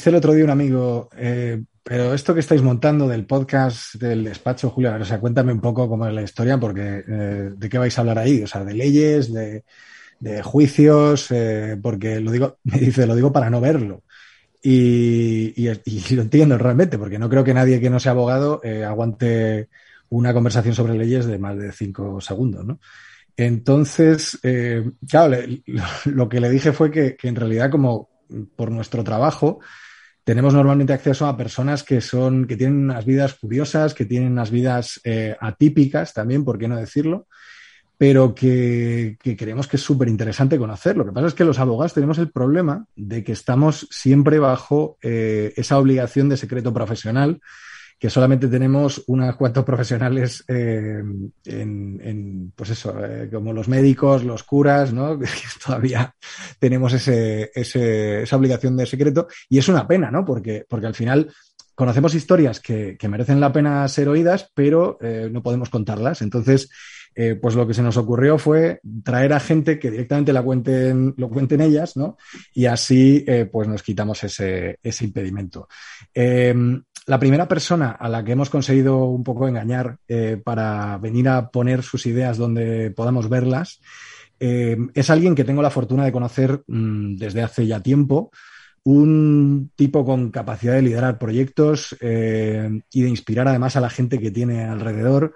dice el otro día un amigo, eh, pero esto que estáis montando del podcast del despacho, Julio, o sea, cuéntame un poco cómo es la historia, porque eh, de qué vais a hablar ahí, o sea, de leyes, de, juicios, eh, porque lo digo, me dice, lo digo para no verlo. Y, y, lo entiendo realmente, porque no creo que nadie que no sea abogado aguante una conversación sobre leyes de más de cinco segundos, ¿no? Entonces, eh, claro, le, lo que le dije fue que, que en realidad como por nuestro trabajo, tenemos normalmente acceso a personas que son, que tienen unas vidas curiosas, que tienen unas vidas eh, atípicas también, por qué no decirlo, pero que, creemos que es súper interesante conocer. Lo que pasa es que los abogados tenemos el problema de que estamos siempre bajo eh, esa obligación de secreto profesional que solamente tenemos unos cuantos profesionales eh, en, pues eso, eh, como los médicos, los curas, ¿no? Todavía tenemos ese, ese, esa obligación de secreto y es una pena, ¿no? Porque, porque al final conocemos historias que, merecen la pena ser oídas, pero eh, no podemos contarlas. Entonces, eh, pues lo que se nos ocurrió fue traer a gente que directamente la cuenten, lo cuenten ellas, ¿no? Y así, eh, pues nos quitamos ese, impedimento. Eh, la primera persona a la que hemos conseguido un poco engañar para venir a poner sus ideas donde podamos verlas eh, es alguien que tengo la fortuna de conocer mmm, desde hace ya tiempo, un tipo con capacidad de liderar proyectos eh, y de inspirar además a la gente que tiene alrededor,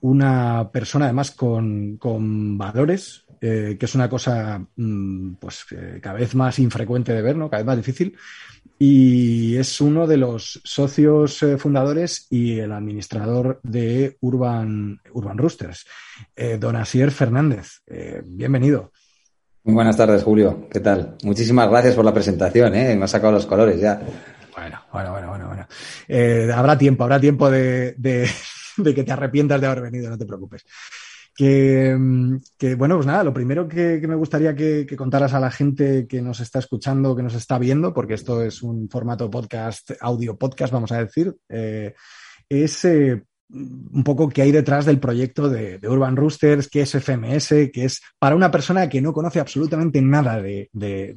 una persona además con, con valores, eh, que es una cosa mmm, pues eh, cada vez más infrecuente de ver, ¿no? cada vez más difícil y es uno de los socios fundadores y el administrador de Urban, Urban Roosters, don Asier Fernández. Bienvenido. Muy buenas tardes, Julio. ¿Qué tal? Muchísimas gracias por la presentación, ¿eh? Me ha sacado los colores ya. Bueno, bueno, bueno, bueno. bueno. Eh, habrá tiempo, habrá tiempo de, de, de que te arrepientas de haber venido, no te preocupes. Que, que, bueno, pues nada, lo primero que, que me gustaría que, que, contaras a la gente que nos está escuchando, que nos está viendo, porque esto es un formato podcast, audio podcast, vamos a decir, eh, es eh, un poco qué hay detrás del proyecto de, Urban Roosters, qué es FMS, que es para una persona que no conoce absolutamente nada de,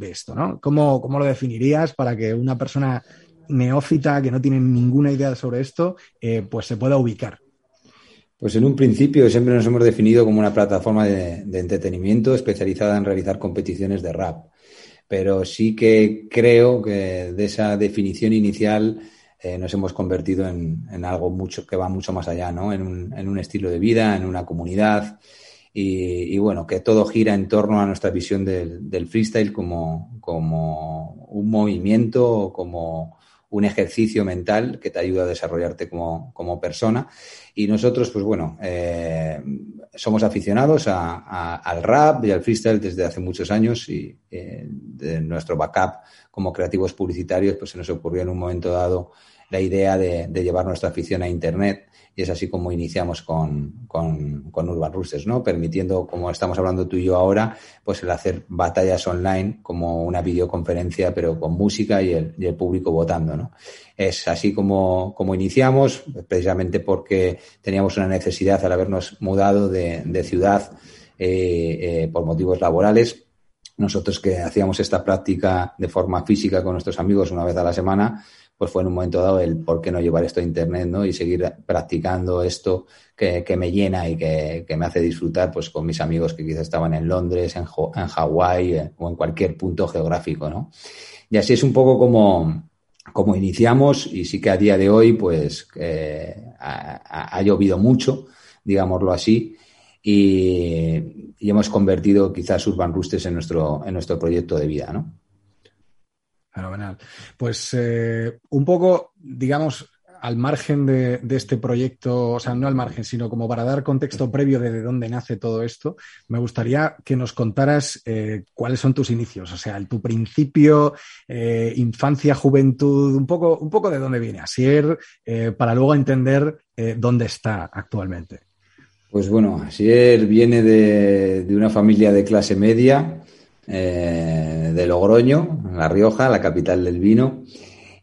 esto, ¿no? ¿Cómo, ¿Cómo, lo definirías para que una persona neófita que no tiene ninguna idea sobre esto, eh, pues se pueda ubicar? Pues en un principio siempre nos hemos definido como una plataforma de, entretenimiento especializada en realizar competiciones de rap. Pero sí que creo que de esa definición inicial eh, nos hemos convertido en, en, algo mucho que va mucho más allá, ¿no? En un, en un estilo de vida, en una comunidad. Y, bueno, que todo gira en torno a nuestra visión del, del freestyle como, como un movimiento, como un ejercicio mental que te ayuda a desarrollarte como, como persona. Y nosotros, pues bueno, eh, somos aficionados a, al rap y al freestyle desde hace muchos años y eh, de nuestro backup como creativos publicitarios, pues se nos ocurrió en un momento dado la idea de, llevar nuestra afición a Internet y es así como iniciamos con, con, Urban Roosters, ¿no? Permitiendo, como estamos hablando tú y yo ahora, pues el hacer batallas online como una videoconferencia, pero con música y el, público votando, ¿no? Es así como, como iniciamos, precisamente porque teníamos una necesidad al habernos mudado de, de ciudad eh, eh, por motivos laborales. Nosotros que hacíamos esta práctica de forma física con nuestros amigos una vez a la semana, pues fue en un momento dado el por qué no llevar esto a Internet, ¿no? Y seguir practicando esto que, que me llena y que, que, me hace disfrutar, pues con mis amigos que quizás estaban en Londres, en, en Hawái eh, o en cualquier punto geográfico, ¿no? Y así es un poco como, como iniciamos y sí que a día de hoy, pues, eh, ha, llovido mucho, digámoslo así, y, y hemos convertido quizás Urban Roosters en nuestro, en nuestro proyecto de vida, ¿no? Fenomenal. Pues eh, un poco, digamos, al margen de, este proyecto, o sea, no al margen, sino como para dar contexto previo de, dónde nace todo esto, me gustaría que nos contaras eh, cuáles son tus inicios, o sea, tu principio, eh, infancia, juventud, un poco, un poco de dónde viene Asier, eh, para luego entender dónde está actualmente. Pues bueno, Asier viene de, de una familia de clase media, de Logroño, La Rioja, la capital del vino.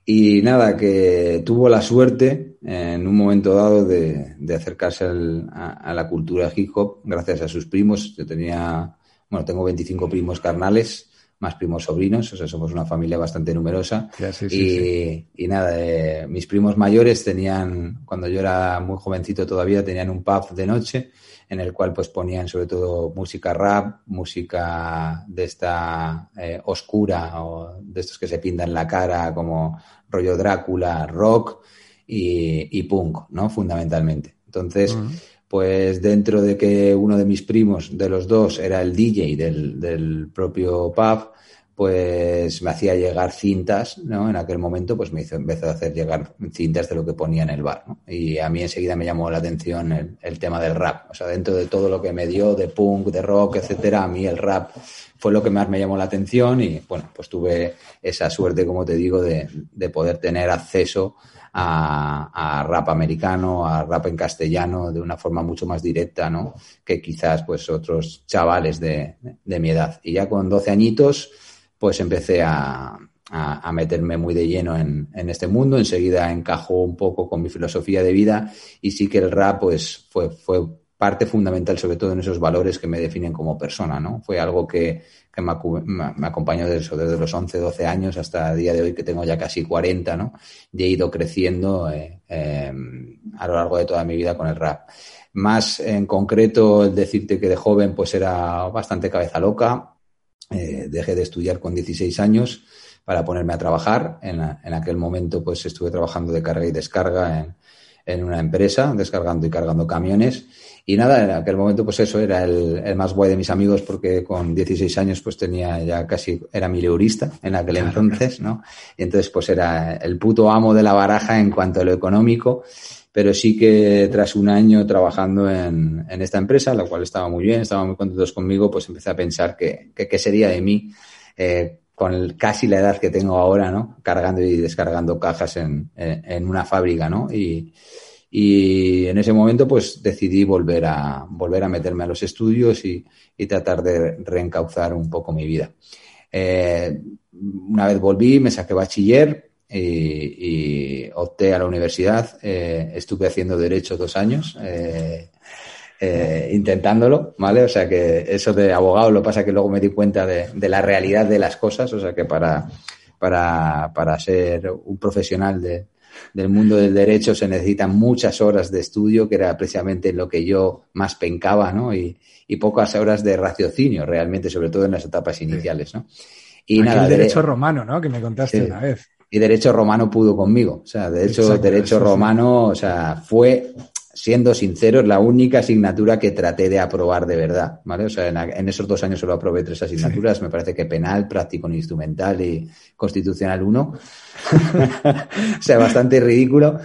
Y nada, que tuvo la suerte en un momento dado de, acercarse a, la cultura hip hop gracias a sus primos. Yo tenía, bueno, tengo 25 primos carnales, más primos sobrinos, o sea, somos una familia bastante numerosa. y, y, nada, eh, mis primos mayores tenían, cuando yo era muy jovencito todavía, tenían un pub de noche en el cual pues ponían sobre todo música rap, música de esta eh, oscura o de estos que se pintan la cara como rollo Drácula, rock y, punk, ¿no? Fundamentalmente. Entonces, pues dentro de que uno de mis primos, de los dos, era el DJ del, del propio pub, pues me hacía llegar cintas, ¿no? En aquel momento, pues me hizo, empezó a hacer llegar cintas de lo que ponía en el bar, ¿no? Y a mí enseguida me llamó la atención el, el, tema del rap. O sea, dentro de todo lo que me dio, de punk, de rock, etcétera, a mí el rap fue lo que más me llamó la atención y, bueno, pues tuve esa suerte, como te digo, de, de poder tener acceso a, a, rap americano, a rap en castellano, de una forma mucho más directa, ¿no? Que quizás, pues, otros chavales de, de mi edad. Y ya con 12 añitos, pues empecé a, a, meterme muy de lleno en, en, este mundo. Enseguida encajó un poco con mi filosofía de vida y sí que el rap pues fue, fue parte fundamental, sobre todo en esos valores que me definen como persona, ¿no? Fue algo que, que me, me, acompañó desde, desde, los 11, 12 años hasta el día de hoy que tengo ya casi 40, ¿no? Y he ido creciendo eh, eh, a lo largo de toda mi vida con el rap. Más en concreto, el decirte que de joven pues era bastante cabeza loca, eh, dejé de estudiar con 16 años para ponerme a trabajar. En, en, aquel momento, pues estuve trabajando de carga y descarga en, en, una empresa, descargando y cargando camiones. Y nada, en aquel momento, pues eso era el, el, más guay de mis amigos porque con 16 años, pues tenía ya casi, era mileurista en aquel entonces, ¿no? Y entonces, pues era el puto amo de la baraja en cuanto a lo económico pero sí que tras un año trabajando en, en, esta empresa, la cual estaba muy bien, estaban muy contentos conmigo, pues empecé a pensar que, qué sería de mí eh, con casi la edad que tengo ahora, ¿no? Cargando y descargando cajas en, en, una fábrica, ¿no? Y, y, en ese momento, pues decidí volver a, volver a meterme a los estudios y, y tratar de reencauzar un poco mi vida. Eh, una vez volví, me saqué bachiller, y, opté a la universidad. Eh, estuve haciendo derecho dos años. Eh, eh, intentándolo, ¿vale? O sea que eso de abogado lo pasa que luego me di cuenta de, de la realidad de las cosas, o sea que para, para, para ser un profesional de, del mundo del derecho se necesitan muchas horas de estudio, que era precisamente lo que yo más pencaba, ¿no? Y, y pocas horas de raciocinio, realmente, sobre todo en las etapas iniciales, ¿no? Y nada, el derecho romano, ¿no? Que me contaste una vez y derecho romano pudo conmigo. O sea, de hecho, derecho romano, o sea, fue, siendo sincero, la única asignatura que traté de aprobar de verdad, ¿vale? O sea, en, esos dos años solo aprobé tres asignaturas, me parece que penal, práctico instrumental y constitucional uno. o sea, bastante ridículo.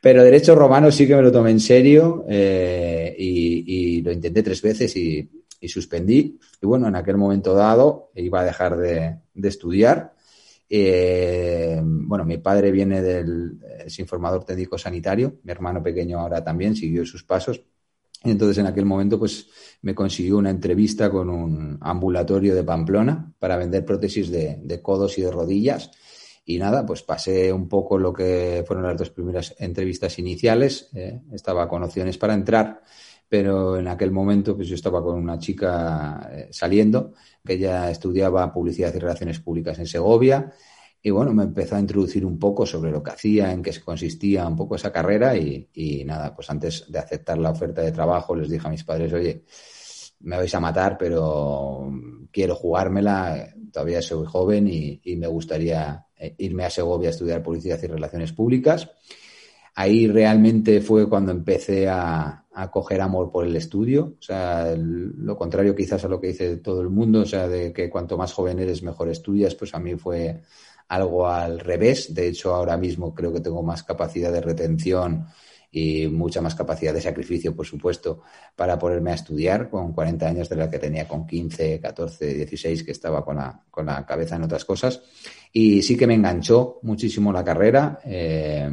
Pero derecho romano sí que me lo tomé en serio eh, y, lo intenté tres veces y, suspendí. Y bueno, en aquel momento dado iba a dejar de, de estudiar eh, bueno, mi padre viene del, es informador técnico sanitario, mi hermano pequeño ahora también siguió sus pasos. Entonces en aquel momento pues me consiguió una entrevista con un ambulatorio de Pamplona para vender prótesis de, de codos y de rodillas. Y nada, pues pasé un poco lo que fueron las dos primeras entrevistas iniciales. Eh, estaba con opciones para entrar, pero en aquel momento pues yo estaba con una chica eh, saliendo que ya estudiaba publicidad y relaciones públicas en Segovia. Y bueno, me empezó a introducir un poco sobre lo que hacía, en qué consistía un poco esa carrera y, y nada, pues antes de aceptar la oferta de trabajo les dije a mis padres, oye, me vais a matar, pero quiero jugármela, todavía soy joven y, y, me gustaría eh, irme a Segovia a estudiar publicidad y relaciones públicas. Ahí realmente fue cuando empecé a, coger amor por el estudio, o sea, lo contrario quizás a lo que dice todo el mundo, o sea, de que cuanto más joven eres mejor estudias, pues a mí fue algo al revés. De hecho, ahora mismo creo que tengo más capacidad de retención y mucha más capacidad de sacrificio, por supuesto, para ponerme a estudiar con 40 años de la que tenía con 15, 14, 16, que estaba con la, con la cabeza en otras cosas. Y sí que me enganchó muchísimo la carrera. Eh,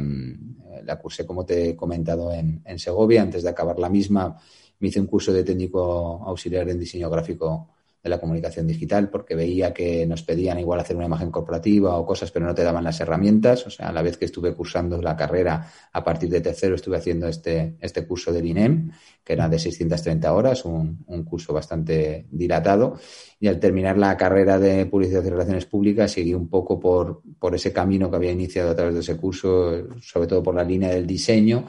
la cursé, como te he comentado, en, en Segovia. Antes de acabar la misma, me hice un curso de técnico auxiliar en diseño gráfico de la comunicación digital porque veía que nos pedían igual hacer una imagen corporativa o cosas, pero no te daban las herramientas. O sea, a la vez que estuve cursando la carrera, a partir de tercero estuve haciendo este, este curso del INEM, que era de 630 horas, un, un curso bastante dilatado. Y al terminar la carrera de publicidad y relaciones públicas, seguí un poco por, por ese camino que había iniciado a través de ese curso, sobre todo por la línea del diseño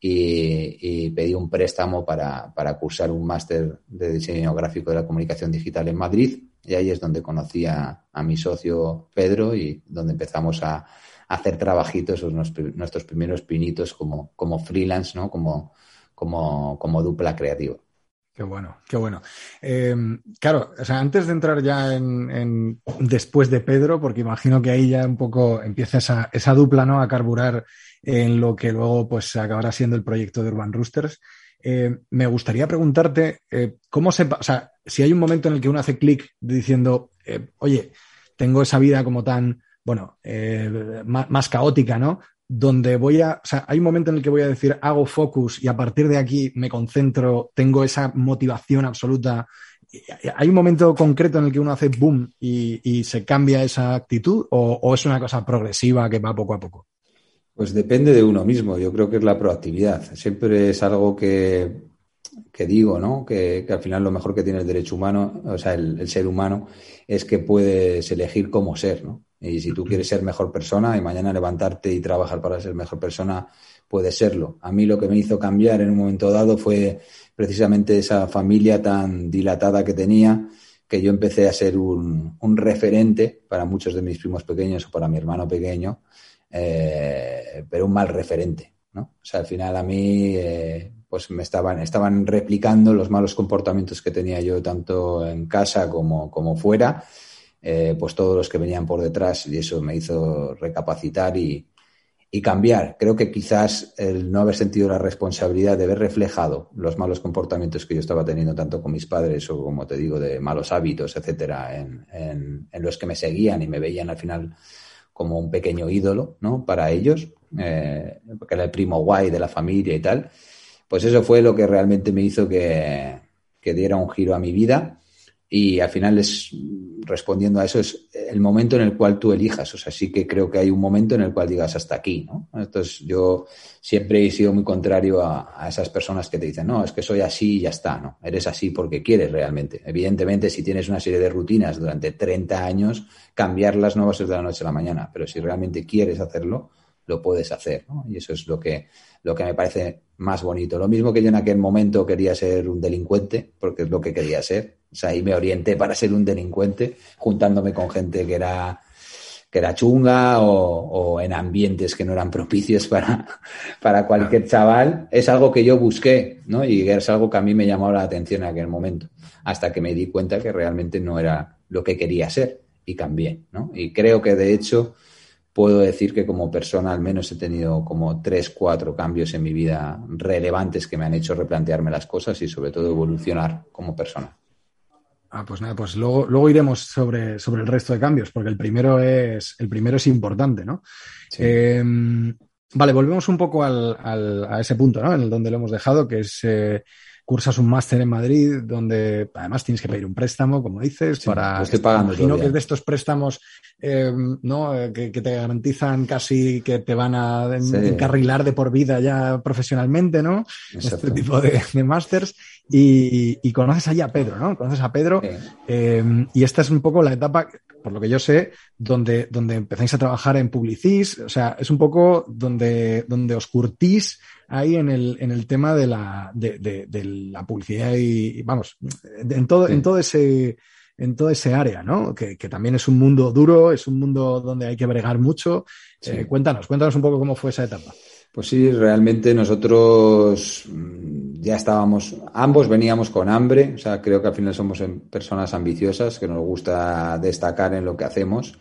y, pedí un préstamo para, para cursar un máster de diseño gráfico de la comunicación digital en Madrid y ahí es donde conocí a, mi socio Pedro y donde empezamos a, hacer trabajitos, nuestros primeros pinitos como, como freelance, ¿no? como, como, como dupla creativa. Qué bueno, qué bueno. Em, claro, o sea, antes de entrar ya en, después de Pedro, porque imagino que ahí ya un poco empieza esa, esa dupla, ¿no? A carburar en lo que luego pues acabará siendo el proyecto de Urban Roosters. Eh, me gustaría preguntarte eh, cómo se, o sea, si hay un momento en el que uno hace clic diciendo, eh, oye, tengo esa vida como tan, bueno, más, más, caótica, ¿no? Donde voy a, o sea, hay un momento en el que voy a decir, hago focus y a partir de aquí me concentro, tengo esa motivación absoluta. ¿Hay un momento concreto en el que uno hace boom y, se cambia esa actitud o es una cosa progresiva que va poco a poco? Pues depende de uno mismo. Yo creo que es la proactividad. Siempre es algo que, que digo, ¿no? Que, al final lo mejor que tiene el derecho humano, o sea, el, ser humano, es que puedes elegir cómo ser, ¿no? Y si tú quieres ser mejor persona y mañana levantarte y trabajar para ser mejor persona, puedes serlo. A mí lo que me hizo cambiar en un momento dado fue precisamente esa familia tan dilatada que tenía, que yo empecé a ser un, un referente para muchos de mis primos pequeños o para mi hermano pequeño eh, pero un mal referente, ¿no? O sea, al final a mí, eh, pues me estaban, estaban replicando los malos comportamientos que tenía yo tanto en casa como, como fuera, eh, pues todos los que venían por detrás y eso me hizo recapacitar y, y cambiar. Creo que quizás el no haber sentido la responsabilidad de haber reflejado los malos comportamientos que yo estaba teniendo tanto con mis padres o como te digo de malos hábitos, etcétera, en, en, en los que me seguían y me veían al final como un pequeño ídolo, ¿no? Para ellos, eh, porque era el primo guay de la familia y tal. Pues eso fue lo que realmente me hizo que, que diera un giro a mi vida y al final es respondiendo a eso es el momento en el cual tú elijas. O sea, sí que creo que hay un momento en el cual digas hasta aquí, ¿no? Entonces yo siempre he sido muy contrario a, esas personas que te dicen, no, es que soy así y ya está, ¿no? Eres así porque quieres realmente. Evidentemente, si tienes una serie de rutinas durante 30 años, cambiarlas no va a ser de la noche a la mañana, pero si realmente quieres hacerlo, lo puedes hacer, ¿no? Y eso es lo que, lo que me parece más bonito. Lo mismo que yo en aquel momento quería ser un delincuente, porque es lo que quería ser. O sea, ahí me orienté para ser un delincuente, juntándome con gente que era, que era chunga o, en ambientes que no eran propicios para, para cualquier chaval. Es algo que yo busqué, ¿no? Y es algo que a mí me llamó la atención en aquel momento, hasta que me di cuenta que realmente no era lo que quería ser y cambié, ¿no? Y creo que de hecho puedo decir que como persona al menos he tenido como tres, cuatro cambios en mi vida relevantes que me han hecho replantearme las cosas y sobre todo evolucionar como persona. Ah, pues nada, pues luego, luego iremos sobre, sobre el resto de cambios, porque el primero es, el primero es importante, ¿no? Em, vale, volvemos un poco al, a ese punto, ¿no? En el donde lo hemos dejado, que es eh, cursas un máster en Madrid donde además tienes que pedir un préstamo, como dices, para... Estoy pagando imagino que es de estos préstamos eh, ¿no? Eh, que, te garantizan casi que te van a encarrilar de por vida ya profesionalmente, ¿no? Este tipo de, de másters. Y, y, conoces allí a Pedro, ¿no? Conoces a Pedro. Eh, y esta es un poco la etapa, por lo que yo sé, donde, donde empezáis a trabajar en Publicis. O sea, es un poco donde, donde os curtís ahí en el, en el tema de la, de, de, de la publicidad y, vamos, en todo, en todo ese, en todo ese área, ¿no? Que, que, también es un mundo duro, es un mundo donde hay que bregar mucho. Eh, cuéntanos, cuéntanos un poco cómo fue esa etapa. Pues sí, realmente nosotros mm, ya estábamos, ambos veníamos con hambre, o sea, creo que al final somos personas ambiciosas, que nos gusta destacar en lo que hacemos.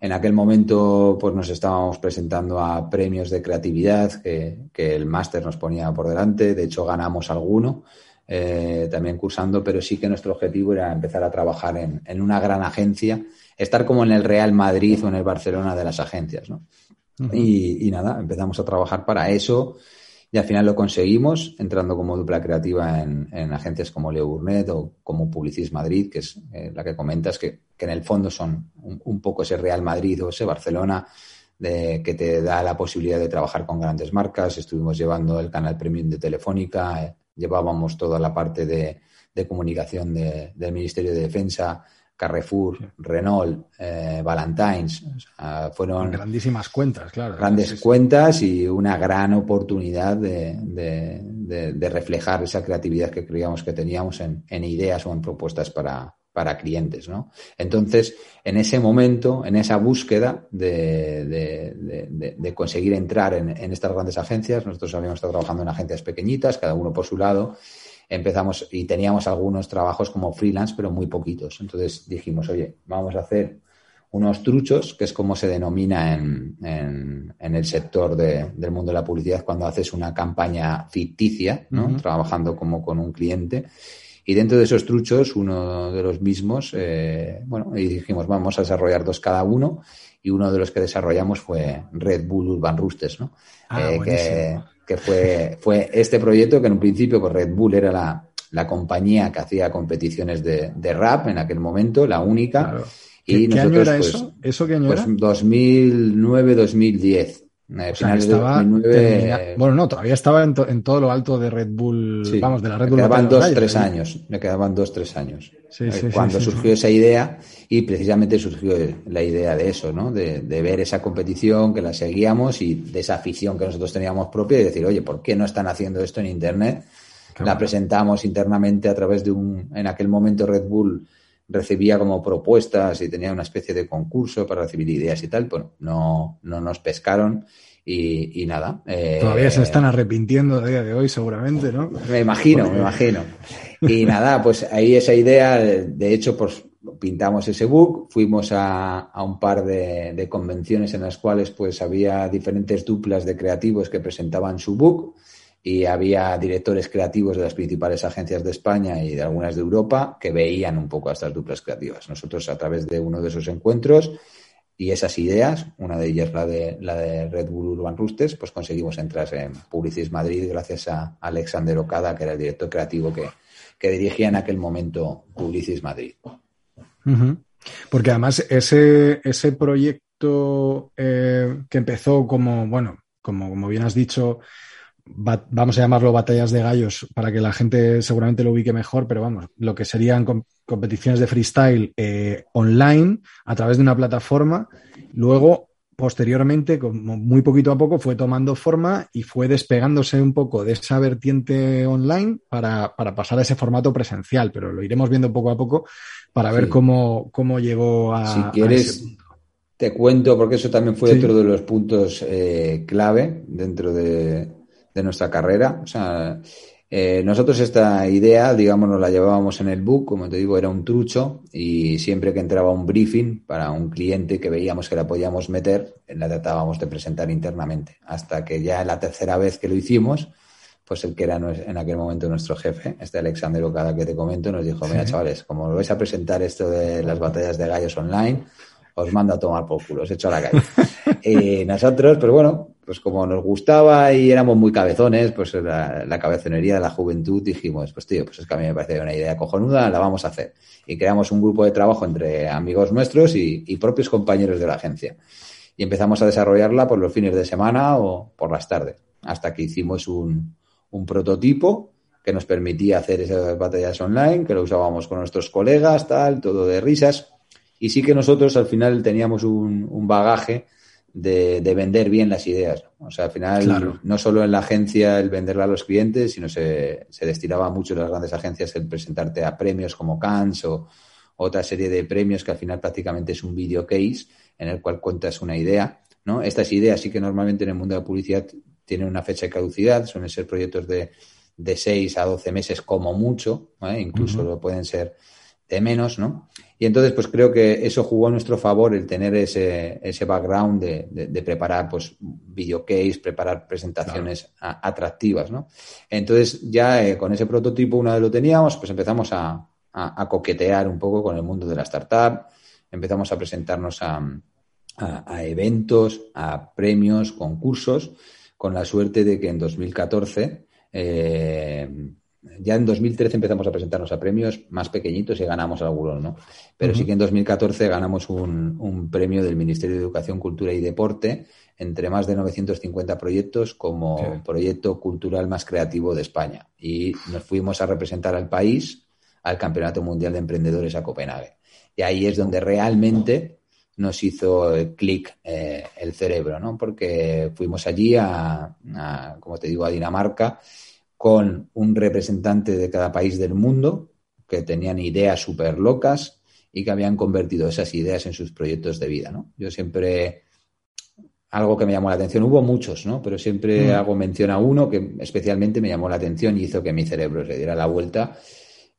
En aquel momento, pues nos estábamos presentando a premios de creatividad que, el máster nos ponía por delante. De hecho, ganamos alguno eh, también cursando, pero sí que nuestro objetivo era empezar a trabajar en, en, una gran agencia, estar como en el Real Madrid o en el Barcelona de las agencias, ¿no? y, y, nada, empezamos a trabajar para eso y al final lo conseguimos entrando como dupla creativa en, agencias como Leo Burnett o como Publicis Madrid, que es eh, la que comentas, que, que, en el fondo son un, poco ese Real Madrid o ese Barcelona de, que te da la posibilidad de trabajar con grandes marcas. Estuvimos llevando el canal premium de Telefónica, eh, llevábamos toda la parte de, de comunicación del Ministerio de Defensa, Carrefour, Renault, eh, Valentines. fueron grandísimas cuentas, claro. Grandes cuentas y una gran oportunidad de, de, reflejar esa creatividad que creíamos que teníamos en, ideas o en propuestas para, para clientes, ¿no? Entonces, en ese momento, en esa búsqueda de, conseguir entrar en, en, estas grandes agencias, nosotros habíamos estado trabajando en agencias pequeñitas, cada uno por su lado, empezamos y teníamos algunos trabajos como freelance, pero muy poquitos. Entonces dijimos, oye, vamos a hacer unos truchos, que es como se denomina en, en, el sector del mundo de la publicidad cuando haces una campaña ficticia, ¿no? Trabajando como con un cliente. Y dentro de esos truchos, uno de los mismos, eh, bueno, y dijimos, vamos a desarrollar dos cada uno. Y uno de los que desarrollamos fue Red Bull Urban Roosters, ¿no? Ah, eh, que, que fue, fue este proyecto que en un principio pues Red Bull era la, la compañía que hacía competiciones de, de, rap en aquel momento, la única. Y ¿Qué, nosotros, año era pues, eso? ¿Eso qué año pues 2009-2010. Eh, estaba bueno, no, todavía estaba en, en, todo lo alto de Red Bull, vamos, de la Red Bull. Le quedaban dos, tres años, le quedaban dos, tres años. Eh, cuando surgió esa idea y precisamente surgió la idea de eso, ¿no? De, de, ver esa competición, que la seguíamos y de esa afición que nosotros teníamos propia y decir, oye, ¿por qué no están haciendo esto en Internet? la presentamos internamente a través de un, en aquel momento Red Bull recibía como propuestas y tenía una especie de concurso para recibir ideas y tal, bueno, no, no nos pescaron y, nada. Eh, Todavía se están arrepintiendo a día de hoy seguramente, ¿no? Me imagino, me imagino. Y nada, pues ahí esa idea, de hecho, pues pintamos ese book, fuimos a, a un par de, de, convenciones en las cuales pues había diferentes duplas de creativos que presentaban su book y había directores creativos de las principales agencias de España y de algunas de Europa que veían un poco a estas duplas creativas. Nosotros a través de uno de esos encuentros y esas ideas, una de ellas la de, la de Red Bull Urban Roosters, pues conseguimos entrar en Publicis Madrid gracias a Alexander Ocada, que era el director creativo que, que dirigía en aquel momento Publicis Madrid. Porque además ese, ese proyecto eh, que empezó como, bueno, como, como bien has dicho, vamos a llamarlo batallas de gallos para que la gente seguramente lo ubique mejor, pero vamos, lo que serían competiciones de freestyle eh, online a través de una plataforma. Luego, posteriormente, como muy poquito a poco, fue tomando forma y fue despegándose un poco de esa vertiente online para, pasar a ese formato presencial, pero lo iremos viendo poco a poco para ver cómo, cómo llegó a... Si quieres, te cuento, porque eso también fue otro de los puntos eh, clave dentro de, de nuestra carrera. O sea, eh, nosotros esta idea, digamos, nos la llevábamos en el book, como te digo, era un trucho y siempre que entraba un briefing para un cliente que veíamos que la podíamos meter, la tratábamos de presentar internamente. Hasta que ya la tercera vez que lo hicimos, pues el que era en aquel momento nuestro jefe, este Alexander Ocada que te comento, nos dijo, mira chavales, como lo vais a presentar esto de las batallas de gallos online, os mando a tomar por culo, os echo a la calle. y nosotros, pues bueno, pues como nos gustaba y éramos muy cabezones, pues la, la, cabezonería de la juventud dijimos, pues tío, pues es que a mí me parece una idea cojonuda, la vamos a hacer. Y creamos un grupo de trabajo entre amigos nuestros y, propios compañeros de la agencia. Y empezamos a desarrollarla por los fines de semana o por las tardes, hasta que hicimos un, prototipo que nos permitía hacer esas batallas online, que lo usábamos con nuestros colegas, tal, todo de risas. Y sí que nosotros al final teníamos un bagaje de, de, vender bien las ideas. O sea, al final, no solo en la agencia el venderla a los clientes, sino se, se destinaba mucho en las grandes agencias el presentarte a premios como Cannes o otra serie de premios que al final prácticamente es un video case en el cual cuentas una idea. ¿no? Estas ideas sí que normalmente en el mundo de la publicidad tienen una fecha de caducidad, suelen ser proyectos de, de 6 a 12 meses como mucho, incluso lo pueden ser de menos, ¿no? Y entonces, pues creo que eso jugó a nuestro favor el tener ese, ese background de, de, preparar, pues, videocase, preparar presentaciones atractivas, ¿no? Entonces, ya eh, con ese prototipo, una vez lo teníamos, pues empezamos a, a, coquetear un poco con el mundo de la startup, empezamos a presentarnos a, a, eventos, a premios, concursos, con la suerte de que en 2014 eh, ya en 2013 empezamos a presentarnos a premios más pequeñitos y ganamos algunos, ¿no? Pero sí que en 2014 ganamos un, premio del Ministerio de Educación, Cultura y Deporte entre más de 950 proyectos como proyecto cultural más creativo de España. Y nos fuimos a representar al país al Campeonato Mundial de Emprendedores a Copenhague. Y ahí es donde realmente nos hizo clic eh, el cerebro, ¿no? Porque fuimos allí a, como te digo, a Dinamarca con un representante de cada país del mundo que tenían ideas súper locas y que habían convertido esas ideas en sus proyectos de vida, ¿no? Yo siempre, algo que me llamó la atención, hubo muchos, ¿no? Pero siempre mm. hago mención a uno que especialmente me llamó la atención y hizo que mi cerebro se diera la vuelta,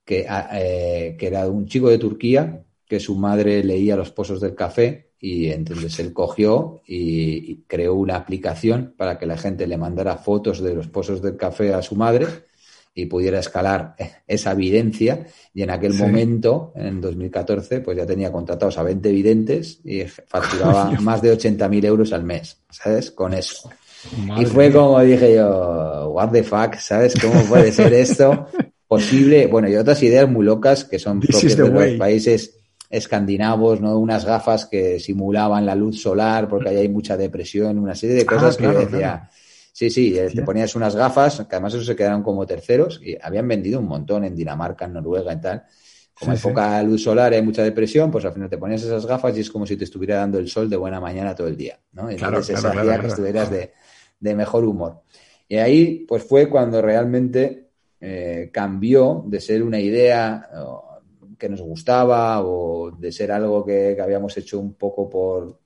que, eh, que era un chico de Turquía que su madre leía los pozos del café y entonces él cogió y, creó una aplicación para que la gente le mandara fotos de los pozos del café a su madre y pudiera escalar esa evidencia. Y en aquel momento, en 2014, pues ya tenía contratados a 20 videntes y facturaba más de 80.000 euros al mes, ¿sabes? Con eso. y fue como dije yo, what the fuck, ¿sabes? ¿Cómo puede ser esto posible? Bueno, y otras ideas muy locas que son propias de los países escandinavos, ¿no? Unas gafas que simulaban la luz solar porque ahí hay mucha depresión, una serie de ah, cosas que yo decía. Sí, sí, eh, te ponías unas gafas, que además eso se quedaron como terceros y habían vendido un montón en Dinamarca, en Noruega y tal. Como hay poca luz solar y hay mucha depresión, pues al final te ponías esas gafas y es como si te estuviera dando el sol de buena mañana todo el día, ¿no? Entonces claro, hacía que estuvieras de, de, mejor humor. Y ahí, pues fue cuando realmente eh, cambió de ser una idea que nos gustaba o de ser algo que, habíamos hecho un poco por,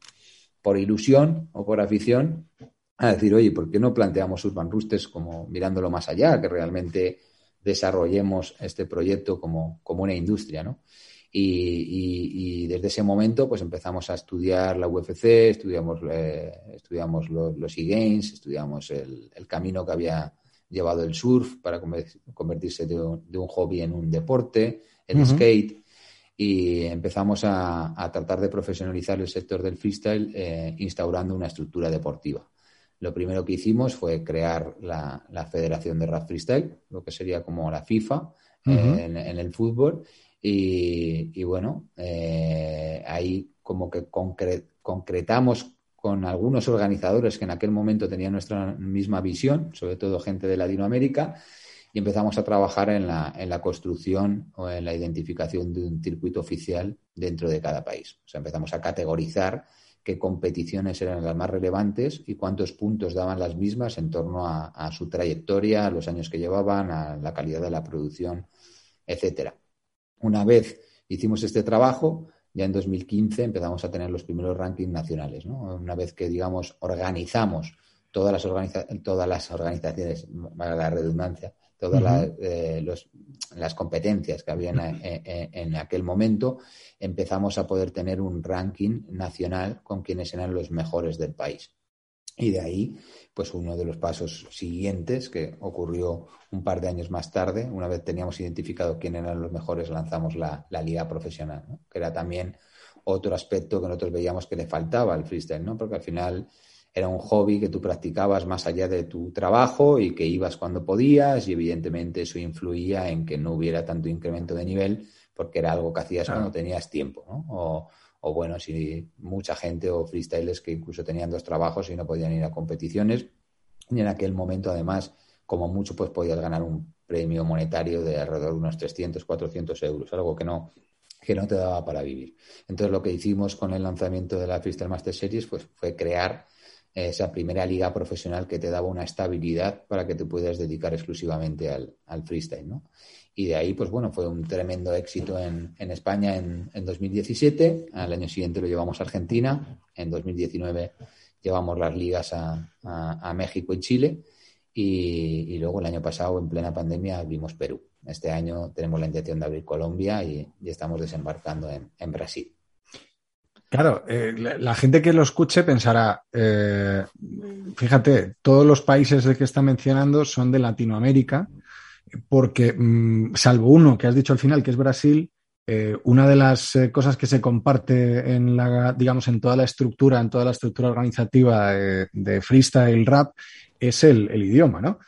por, ilusión o por afición, a decir, oye, ¿por qué no planteamos Urban Roosters como mirándolo más allá, que realmente desarrollemos este proyecto como, como una industria, ¿no? Y, desde ese momento pues empezamos a estudiar la UFC, estudiamos, eh, estudiamos los, e-games, estudiamos el, camino que había llevado el surf para convertirse de un hobby en un deporte, el skate, y empezamos a, tratar de profesionalizar el sector del freestyle eh, instaurando una estructura deportiva. Lo primero que hicimos fue crear la, Federación de Rap Freestyle, lo que sería como la FIFA eh, en, el fútbol. Y, bueno, eh, ahí como que concretamos con algunos organizadores que en aquel momento tenían nuestra misma visión, sobre todo gente de Latinoamérica, y empezamos a trabajar en la, en la construcción o en la identificación de un circuito oficial dentro de cada país. O sea, empezamos a categorizar qué competiciones eran las más relevantes y cuántos puntos daban las mismas en torno a, su trayectoria, a los años que llevaban, a la calidad de la producción, etcétera. Una vez hicimos este trabajo, ya en 2015 empezamos a tener los primeros rankings nacionales. Una vez que, digamos, organizamos todas las, todas las organizaciones, para la redundancia, todas eh, las competencias que había en, aquel momento, empezamos a poder tener un ranking nacional con quienes eran los mejores del país. Y de ahí, pues uno de los pasos siguientes, que ocurrió un par de años más tarde, una vez teníamos identificado quiénes eran los mejores, lanzamos la, liga profesional, que era también otro aspecto que nosotros veíamos que le faltaba al freestyle, ¿no? porque al final era un hobby que tú practicabas más allá de tu trabajo y que ibas cuando podías y evidentemente eso influía en que no hubiera tanto incremento de nivel porque era algo que hacías cuando tenías tiempo, ¿no? O, o, bueno, si mucha gente o freestylers que incluso tenían dos trabajos y no podían ir a competiciones y en aquel momento además como mucho pues podías ganar un premio monetario de alrededor de unos 300, 400 euros, algo que no, que no te daba para vivir. Entonces lo que hicimos con el lanzamiento de la Freestyle Master Series pues, fue crear esa primera liga profesional que te daba una estabilidad para que te puedas dedicar exclusivamente al, freestyle, ¿no? Y de ahí, pues bueno, fue un tremendo éxito en, España en, 2017. Al año siguiente lo llevamos a Argentina. En 2019 llevamos las ligas a, México y Chile. Y, luego el año pasado, en plena pandemia, vimos Perú. este año tenemos la intención de abrir Colombia y, estamos desembarcando en, Brasil. Claro, eh, la, gente que lo escuche pensará, eh, fíjate, todos los países de que está mencionando son de Latinoamérica, porque mm, salvo uno que has dicho al final, que es Brasil, eh, una de las cosas que se comparte en la, digamos, en toda la estructura, en toda la estructura organizativa de, freestyle rap, es el, idioma, ¿no?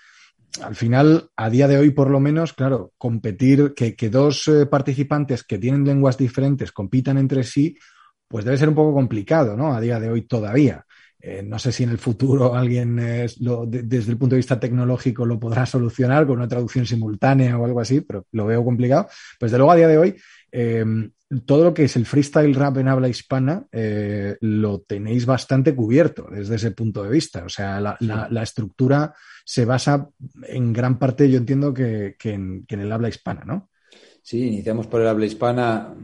al final, a día de hoy, por lo menos, claro, competir, que, dos eh, participantes que tienen lenguas diferentes compitan entre sí, pues debe ser un poco complicado, ¿no? A día de hoy todavía. Eh, no sé si en el futuro alguien desde el punto de vista tecnológico lo podrá solucionar con una traducción simultánea o algo así, pero lo veo complicado. Pues de luego a día de hoy, em, todo lo que es el freestyle rap en habla hispana eh, lo tenéis bastante cubierto desde ese punto de vista. O sea, la estructura se basa en gran parte, yo entiendo, que, en, el habla hispana, ¿no? Sí, iniciamos por el habla hispana,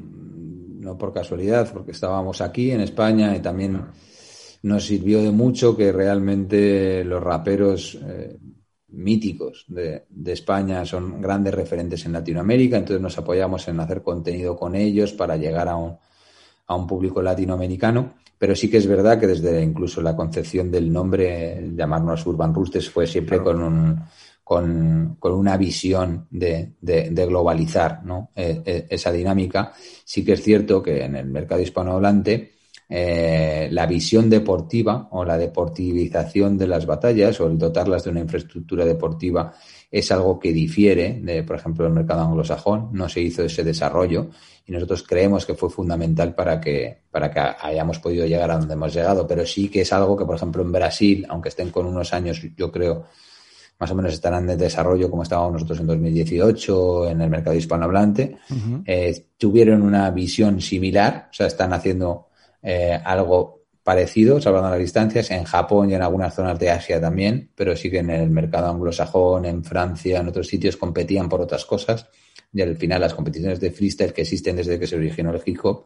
no por casualidad, porque estábamos aquí en España y también nos sirvió de mucho que realmente los raperos eh, míticos de, España son grandes referentes en Latinoamérica, entonces nos apoyamos en hacer contenido con ellos para llegar a un, a un público latinoamericano. Pero sí que es verdad que desde incluso la concepción del nombre, llamarnos Urban Roosters, fue siempre con, un, con, una visión de, globalizar eh, eh, esa dinámica. Sí que es cierto que en el mercado hispanohablante eh, la visión deportiva o la deportivización de las batallas o el dotarlas de una infraestructura deportiva es algo que difiere de, por ejemplo, el mercado anglosajón. No se hizo ese desarrollo y nosotros creemos que fue fundamental para que, para que hayamos podido llegar a donde hemos llegado. Pero sí que es algo que, por ejemplo, en Brasil, aunque estén con unos años, yo creo, más o menos estarán en desarrollo como estábamos nosotros en 2018 en el mercado hispanohablante, eh, tuvieron una visión similar, o sea, están haciendo eh, algo parecido, salvando las distancias, en Japón y en algunas zonas de Asia también, pero sí que en el mercado anglosajón, en Francia, en otros sitios competían por otras cosas. Y al final las competiciones de freestyle que existen desde que se originó el hip hop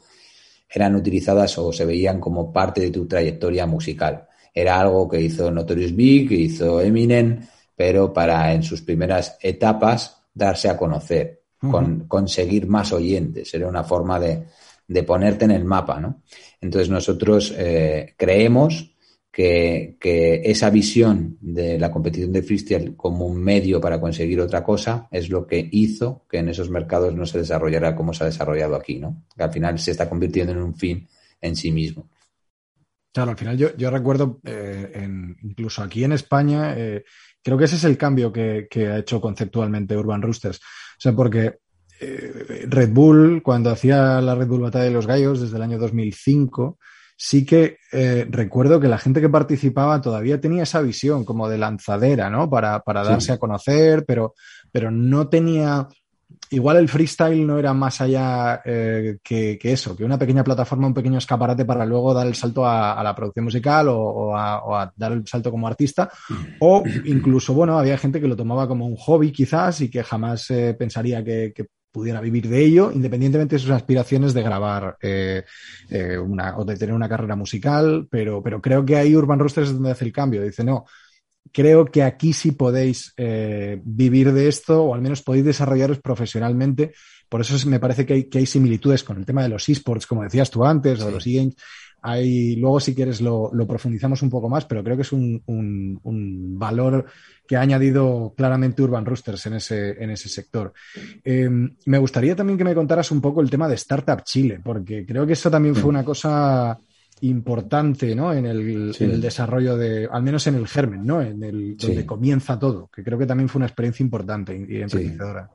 eran utilizadas o se veían como parte de tu trayectoria musical. Era algo que hizo Notorious Big, que hizo Eminem, pero para en sus primeras etapas darse a conocer, con, conseguir más oyentes. Era una forma de, de, ponerte en el mapa, ¿no? Entonces nosotros eh, creemos que, esa visión de la competición de freestyle como un medio para conseguir otra cosa es lo que hizo que en esos mercados no se desarrollara como se ha desarrollado aquí, ¿no? Que al final se está convirtiendo en un fin en sí mismo. Claro, al final yo, recuerdo, eh, incluso aquí en España, eh, creo que ese es el cambio que, ha hecho conceptualmente Urban Roosters. O sea, porque eh, Red Bull, cuando hacía la Red Bull Batalla de los Gallos desde el año 2005, sí que eh, recuerdo que la gente que participaba todavía tenía esa visión como de lanzadera, ¿no? Para, para darse a conocer, pero, pero no tenía. Igual el freestyle no era más allá eh, que, eso, que una pequeña plataforma, un pequeño escaparate para luego dar el salto a, la producción musical o, a, dar el salto como artista. O incluso, bueno, había gente que lo tomaba como un hobby quizás y que jamás eh, pensaría que, que, pudiera vivir de ello, independientemente de sus aspiraciones de grabar eh, eh, una, o de tener una carrera musical, pero, pero creo que ahí Urban Roosters es donde hace el cambio. Dice, no, creo que aquí sí podéis eh, vivir de esto o al menos podéis desarrollaros profesionalmente. Por eso me parece que hay, que hay similitudes con el tema de los esports, como decías tú antes, o de los e-games. Hay, luego, si quieres, lo, profundizamos un poco más, pero creo que es un, un valor que ha añadido claramente Urban Roosters en ese, en ese sector. Em, me gustaría también que me contaras un poco el tema de Startup Chile, porque creo que eso también fue una cosa importante ¿no? en, el, desarrollo de, al menos en el germen, ¿no? en el, donde comienza todo, que creo que también fue una experiencia importante y enriquecedora.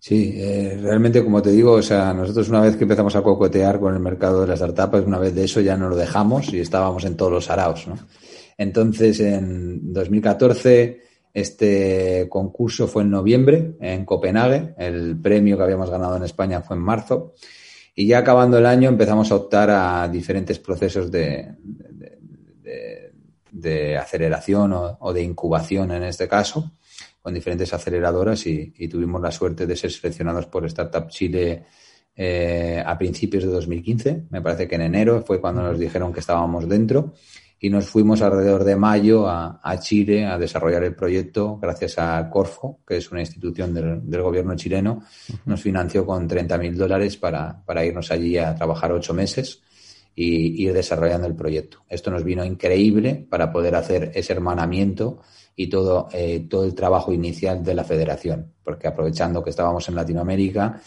Sí, eh, realmente, como te digo, o sea, nosotros una vez que empezamos a cocotear con el mercado de las startups, una vez de eso ya no lo dejamos y estábamos en todos los araos, ¿no? Entonces, en 2014 este concurso fue en noviembre en Copenhague, el premio que habíamos ganado en España fue en marzo y ya acabando el año empezamos a optar a diferentes procesos de, de, aceleración o, de incubación en este caso, con diferentes aceleradoras y, tuvimos la suerte de ser seleccionados por Startup Chile eh, a principios de 2015, me parece que en enero fue cuando nos dijeron que estábamos dentro y nos fuimos alrededor de mayo a, Chile a desarrollar el proyecto gracias a Corfo, que es una institución del, gobierno chileno. Nos financió con 30.000 dólares para, para irnos allí a trabajar ocho meses y ir desarrollando el proyecto. Esto nos vino increíble para poder hacer ese hermanamiento y todo, eh, todo el trabajo inicial de la federación, porque aprovechando que estábamos en Latinoamérica,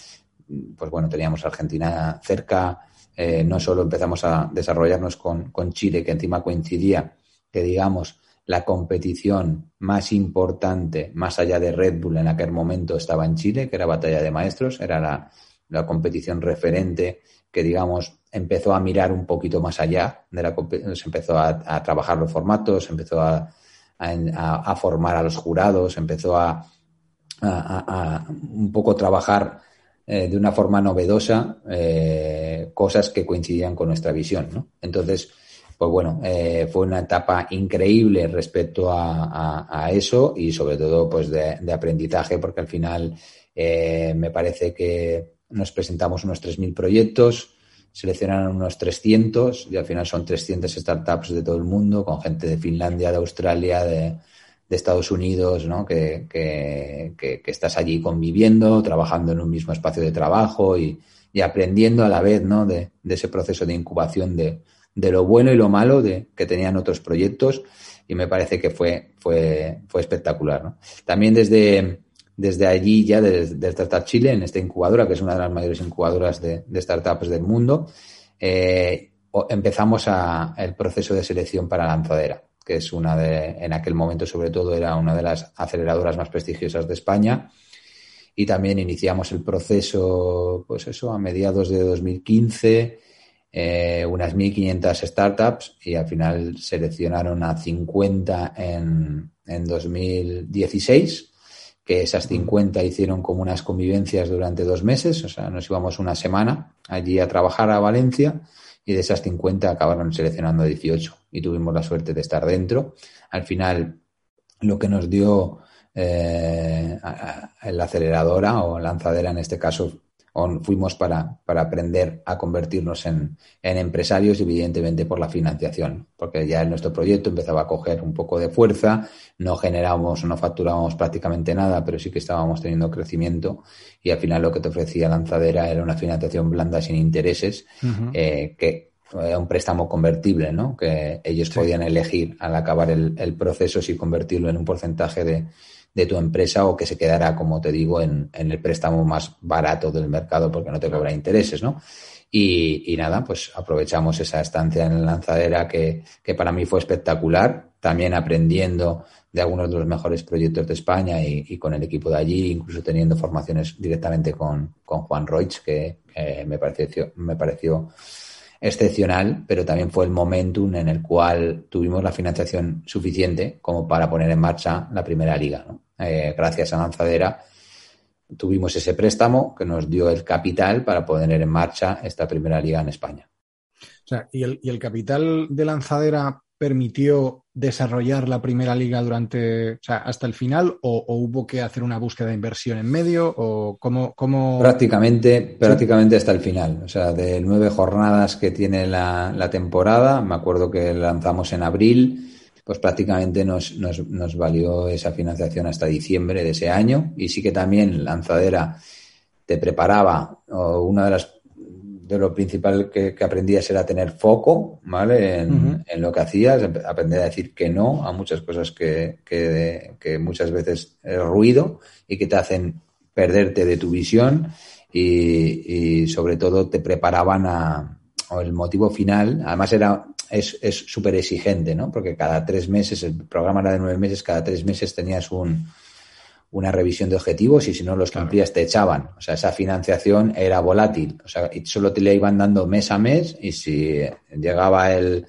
pues bueno, teníamos Argentina cerca, eh, no solo empezamos a desarrollarnos con, Chile, que encima coincidía que, digamos, la competición más importante, más allá de Red Bull en aquel momento, estaba en Chile, que era Batalla de Maestros, era la, competición referente que, digamos, empezó a mirar un poquito más allá de la se empezó a, trabajar los formatos, empezó a, a, formar a los jurados, empezó a, un poco trabajar eh, de una forma novedosa eh, cosas que coincidían con nuestra visión. ¿no? Entonces, pues bueno, eh, fue una etapa increíble respecto a, eso y sobre todo pues de, aprendizaje porque al final me parece que nos presentamos unos 3.000 proyectos, seleccionaron unos 300 y al final son 300 startups de todo el mundo con gente de Finlandia, de Australia, de, de Estados Unidos, ¿no? Que, que, estás allí conviviendo, trabajando en un mismo espacio de trabajo y, y aprendiendo a la vez ¿no? de, ese proceso de incubación de, de lo bueno y lo malo de, que tenían otros proyectos y me parece que fue, fue, fue espectacular. ¿no? También desde, desde allí, ya desde, Startup Chile, en esta incubadora, que es una de las mayores incubadoras de, de startups del mundo, eh, empezamos a, el proceso de selección para lanzadera que es una de, en aquel momento sobre todo era una de las aceleradoras más prestigiosas de España. Y también iniciamos el proceso, pues eso, a mediados de 2015, eh, unas 1.500 startups y al final seleccionaron a 50 en, en 2016 que esas 50 hicieron como unas convivencias durante dos meses, o sea, nos íbamos una semana allí a trabajar a Valencia y de esas 50 acabaron seleccionando 18 y tuvimos la suerte de estar dentro. Al final, lo que nos dio eh, la aceleradora o lanzadera en este caso fuimos para, para, aprender a convertirnos en, en, empresarios, evidentemente por la financiación, porque ya nuestro proyecto empezaba a coger un poco de fuerza, no generábamos, no facturábamos prácticamente nada, pero sí que estábamos teniendo crecimiento y al final lo que te ofrecía Lanzadera era una financiación blanda sin intereses, eh, que era un préstamo convertible, ¿no? Que ellos podían elegir al acabar el, el proceso si convertirlo en un porcentaje de de tu empresa o que se quedará, como te digo, en, en el préstamo más barato del mercado porque no te cobra intereses, ¿no? Y, y, nada, pues aprovechamos esa estancia en la lanzadera que, que, para mí fue espectacular, también aprendiendo de algunos de los mejores proyectos de España y, y con el equipo de allí, incluso teniendo formaciones directamente con, con Juan Roig, que me pareció, me pareció excepcional, pero también fue el momentum en el cual tuvimos la financiación suficiente como para poner en marcha la primera liga. Eh, gracias a Lanzadera tuvimos ese préstamo que nos dio el capital para poner en marcha esta primera liga en España. O sea, ¿y el, y el capital de Lanzadera permitió desarrollar la primera liga durante, o sea, hasta el final o, hubo que hacer una búsqueda de inversión en medio o cómo, cómo... Prácticamente, prácticamente hasta el final. O sea, de nueve jornadas que tiene la, la temporada, me acuerdo que lanzamos en abril, pues prácticamente nos, nos, nos valió esa financiación hasta diciembre de ese año. Y sí que también Lanzadera te preparaba o una de las de lo principal que, aprendías era tener foco, ¿vale? En, lo que hacías, aprender a decir que no a muchas cosas que, que, muchas veces es ruido y que te hacen perderte de tu visión y, sobre todo te preparaban a el motivo final, además era es súper exigente, ¿no? Porque cada tres meses, el programa era de nueve meses, cada tres meses tenías un, una revisión de objetivos y si no los cumplías te echaban. O sea, esa financiación era volátil. O sea, solo te le iban dando mes a mes y si llegaba el,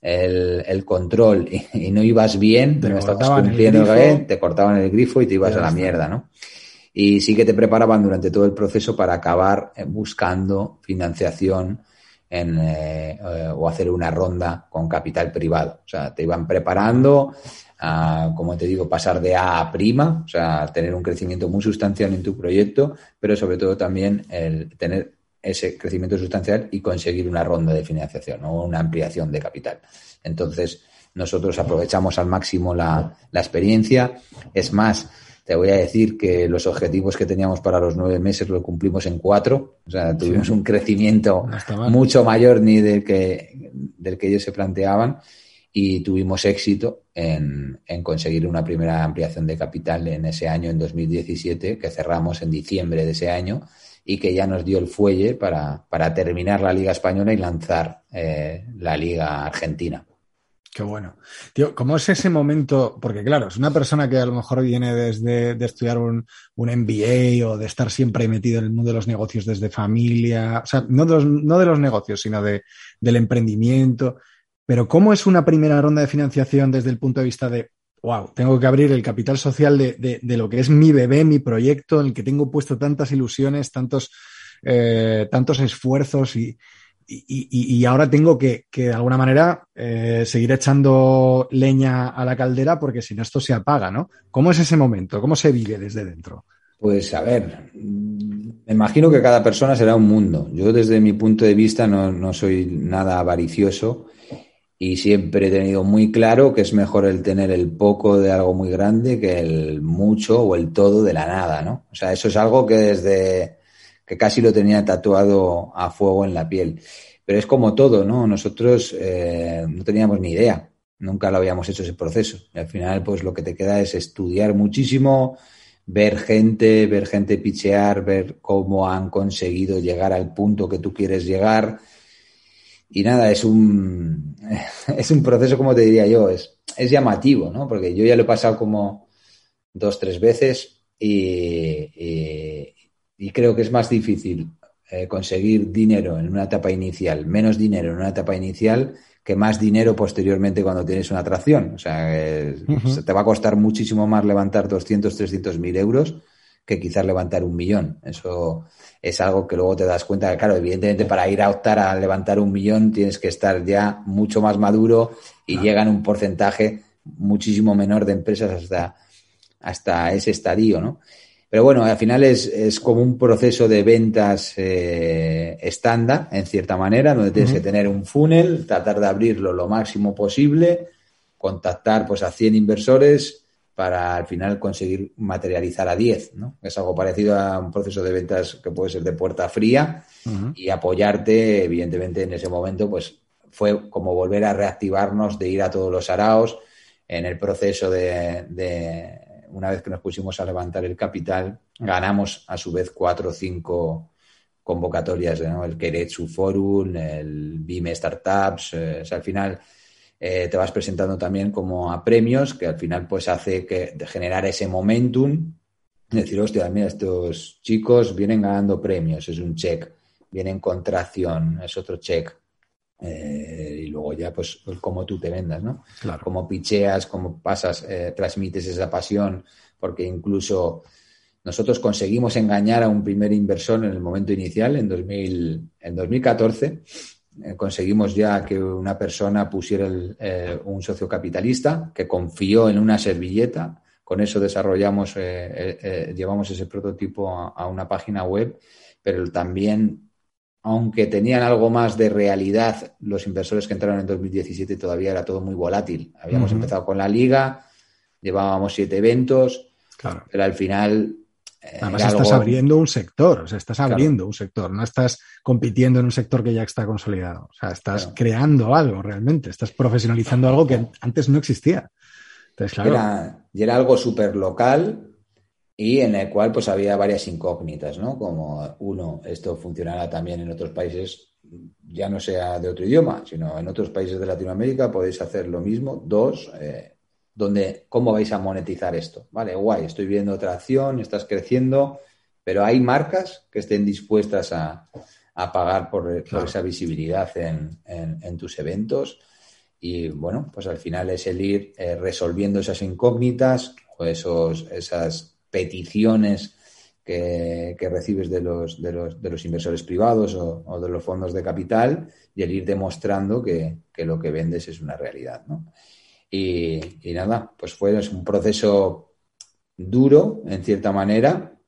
el, control y, no ibas bien, no estabas cumpliendo te cortaban el grifo y te ibas a la mierda, ¿no? Y sí que te preparaban durante todo el proceso para acabar eh, buscando financiación en, eh, eh, o hacer una ronda con capital privado. O sea, te iban preparando a, como te digo, pasar de A a prima, o sea, tener un crecimiento muy sustancial en tu proyecto, pero sobre todo también el tener ese crecimiento sustancial y conseguir una ronda de financiación o una ampliación de capital. Entonces, nosotros aprovechamos al máximo la, la experiencia. Es más, te voy a decir que los objetivos que teníamos para los nueve meses los cumplimos en cuatro. O sea, tuvimos un crecimiento mucho mayor ni del que, del que ellos se planteaban y tuvimos éxito en, en, conseguir una primera ampliación de capital en ese año, en 2017, que cerramos en diciembre de ese año y que ya nos dio el fuelle para, para terminar la Liga Española y lanzar eh, la Liga Argentina. Qué bueno. Tío, ¿cómo es ese momento? Porque claro, es una persona que a lo mejor viene desde de estudiar un, un, MBA o de estar siempre metido en el mundo de los negocios desde familia, o sea, no de los, no de los negocios, sino de, del emprendimiento. Pero ¿cómo es una primera ronda de financiación desde el punto de vista de, wow, tengo que abrir el capital social de, de, lo que es mi bebé, mi proyecto, en el que tengo puesto tantas ilusiones, tantos, eh, tantos esfuerzos y, y, y, ahora tengo que, que de alguna manera eh, seguir echando leña a la caldera porque si no esto se apaga, ¿no? ¿Cómo es ese momento? ¿Cómo se vive desde dentro? Pues a ver, me imagino que cada persona será un mundo. Yo desde mi punto de vista no, no soy nada avaricioso y siempre he tenido muy claro que es mejor el tener el poco de algo muy grande que el mucho o el todo de la nada, ¿no? O sea, eso es algo que desde que casi lo tenía tatuado a fuego en la piel. Pero es como todo, ¿no? Nosotros eh, no teníamos ni idea, nunca lo habíamos hecho ese proceso. Y al final, pues lo que te queda es estudiar muchísimo, ver gente, ver gente pichear, ver cómo han conseguido llegar al punto que tú quieres llegar. Y nada, es un, es un proceso, como te diría yo, es, es llamativo, ¿no? Porque yo ya lo he pasado como dos, tres veces y, y, y creo que es más difícil eh, conseguir dinero en una etapa inicial, menos dinero en una etapa inicial, que más dinero posteriormente cuando tienes una atracción. O sea, eh, uh -huh. te va a costar muchísimo más levantar 200, 300 mil euros que quizás levantar un millón. Eso es algo que luego te das cuenta que, claro, evidentemente para ir a optar a levantar un millón tienes que estar ya mucho más maduro y llegan un porcentaje muchísimo menor de empresas hasta, hasta ese estadio, ¿no? Pero bueno, al final es, es como un proceso de ventas eh, estándar, en cierta manera, donde tienes uh -huh. que tener un funnel, tratar de abrirlo lo máximo posible, contactar pues a 100 inversores para al final conseguir materializar a 10, ¿no? Es algo parecido a un proceso de ventas que puede ser de puerta fría uh -huh. y apoyarte, evidentemente, en ese momento, pues fue como volver a reactivarnos de ir a todos los araos en el proceso de, de una vez que nos pusimos a levantar el capital, ganamos a su vez cuatro o cinco convocatorias, ¿no? el Keretsu Forum, el BIME Startups, eh, o sea, al final eh, te vas presentando también como a premios que al final pues hace que generar ese momentum, decir, hostia, mira, estos chicos vienen ganando premios, es un check, vienen con tracción, es otro check. Eh, y luego ya, pues, pues, cómo tú te vendas, ¿no? Claro. Cómo picheas, cómo pasas, eh, transmites esa pasión, porque incluso nosotros conseguimos engañar a un primer inversor en el momento inicial, en, 2000, en 2014. Eh, conseguimos ya que una persona pusiera el, eh, un socio capitalista que confió en una servilleta. Con eso desarrollamos, eh, llevamos ese prototipo a, a una página web, pero también aunque tenían algo más de realidad los inversores que entraron en 2017, todavía era todo muy volátil. Habíamos uh -huh. empezado con la liga, llevábamos siete eventos, claro. pero al final... Eh, Además estás algo... abriendo un sector, o sea, estás abriendo claro. un sector, no estás compitiendo en un sector que ya está consolidado, o sea, estás claro. creando algo realmente, estás profesionalizando algo que antes no existía. Entonces, claro. Era, y era algo súper local, y en el cual pues había varias incógnitas, ¿no? Como uno, esto funcionará también en otros países, ya no sea de otro idioma, sino en otros países de Latinoamérica podéis hacer lo mismo. Dos, eh, donde, ¿cómo vais a monetizar esto? Vale, guay, estoy viendo otra acción, estás creciendo, pero hay marcas que estén dispuestas a, a pagar por, claro. por, esa visibilidad en, en, en, tus eventos. Y bueno, pues al final es el ir eh, resolviendo esas incógnitas o esos, esas peticiones que, que recibes de los, de, los, de los, inversores privados o, o, de los fondos de capital y el ir demostrando que, que lo que vendes es una realidad. ¿no? Y, y, nada, pues fue un proceso duro, en cierta manera,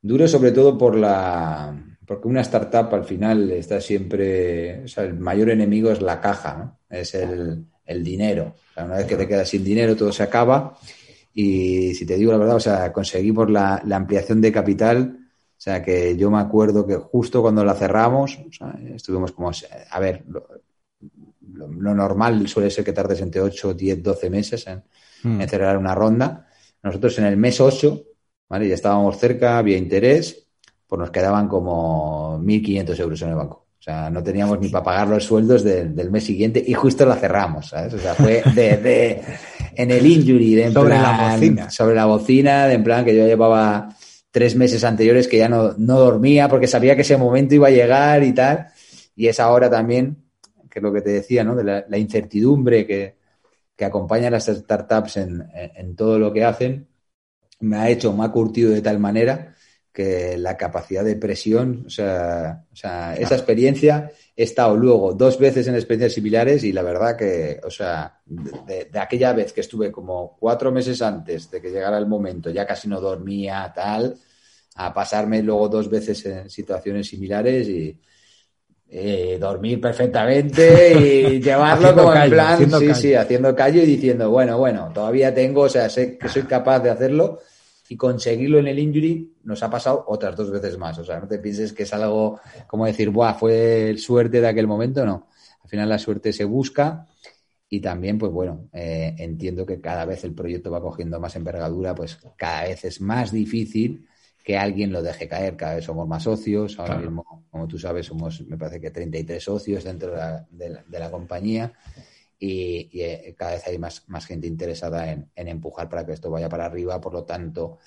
duro sobre todo por la, porque una startup al final está siempre, o sea, el mayor enemigo es la caja, ¿no? Es el, dinero. una vez que te quedas sin dinero, todo se acaba. Y si te digo la verdad, o sea, conseguimos la, la ampliación de capital. O sea, que yo me acuerdo que justo cuando la cerramos, o sea, estuvimos como, a ver, lo, normal suele ser que tardes entre 8, 10, 12 meses en, hmm. en cerrar una ronda. Nosotros en el mes 8, ¿vale? Ya estábamos cerca, había interés pues nos quedaban como 1.500 euros en el banco. O sea, no teníamos ni para pagar los sueldos del mes siguiente y justo la cerramos, ¿sabes? O sea, fue de, en el injury, de sobre la bocina. Sobre la bocina, de en plan que yo llevaba tres meses anteriores que ya no, no dormía porque sabía que ese momento iba a llegar y tal. Y es ahora también, que es lo que te decía, ¿no? De la, incertidumbre que, que, acompaña a las startups en, en todo lo que hacen, me ha hecho, me ha curtido de tal manera que la capacidad de presión, o sea, o sea esa experiencia, he estado luego dos veces en experiencias similares y la verdad que, o sea, de, aquella vez que estuve como cuatro meses antes de que llegara el momento, ya casi no dormía, tal, a pasarme luego dos veces en situaciones similares y eh, dormir perfectamente y llevarlo como en plan, sí, sí, haciendo callo y diciendo, bueno, bueno, todavía tengo, o sea, sé que soy capaz de hacerlo y conseguirlo en el injury nos ha pasado otras dos veces más. O sea, no te pienses que es algo como decir, Buah, fue suerte de aquel momento, no. Al final la suerte se busca y también, pues bueno, eh, entiendo que cada vez el proyecto va cogiendo más envergadura, pues cada vez es más difícil que alguien lo deje caer. Cada vez somos más socios. Ahora mismo, como tú sabes, somos, me parece que 33 socios dentro de la compañía y, eh, cada vez hay más, más gente interesada en, empujar para que esto vaya para arriba. Por lo tanto,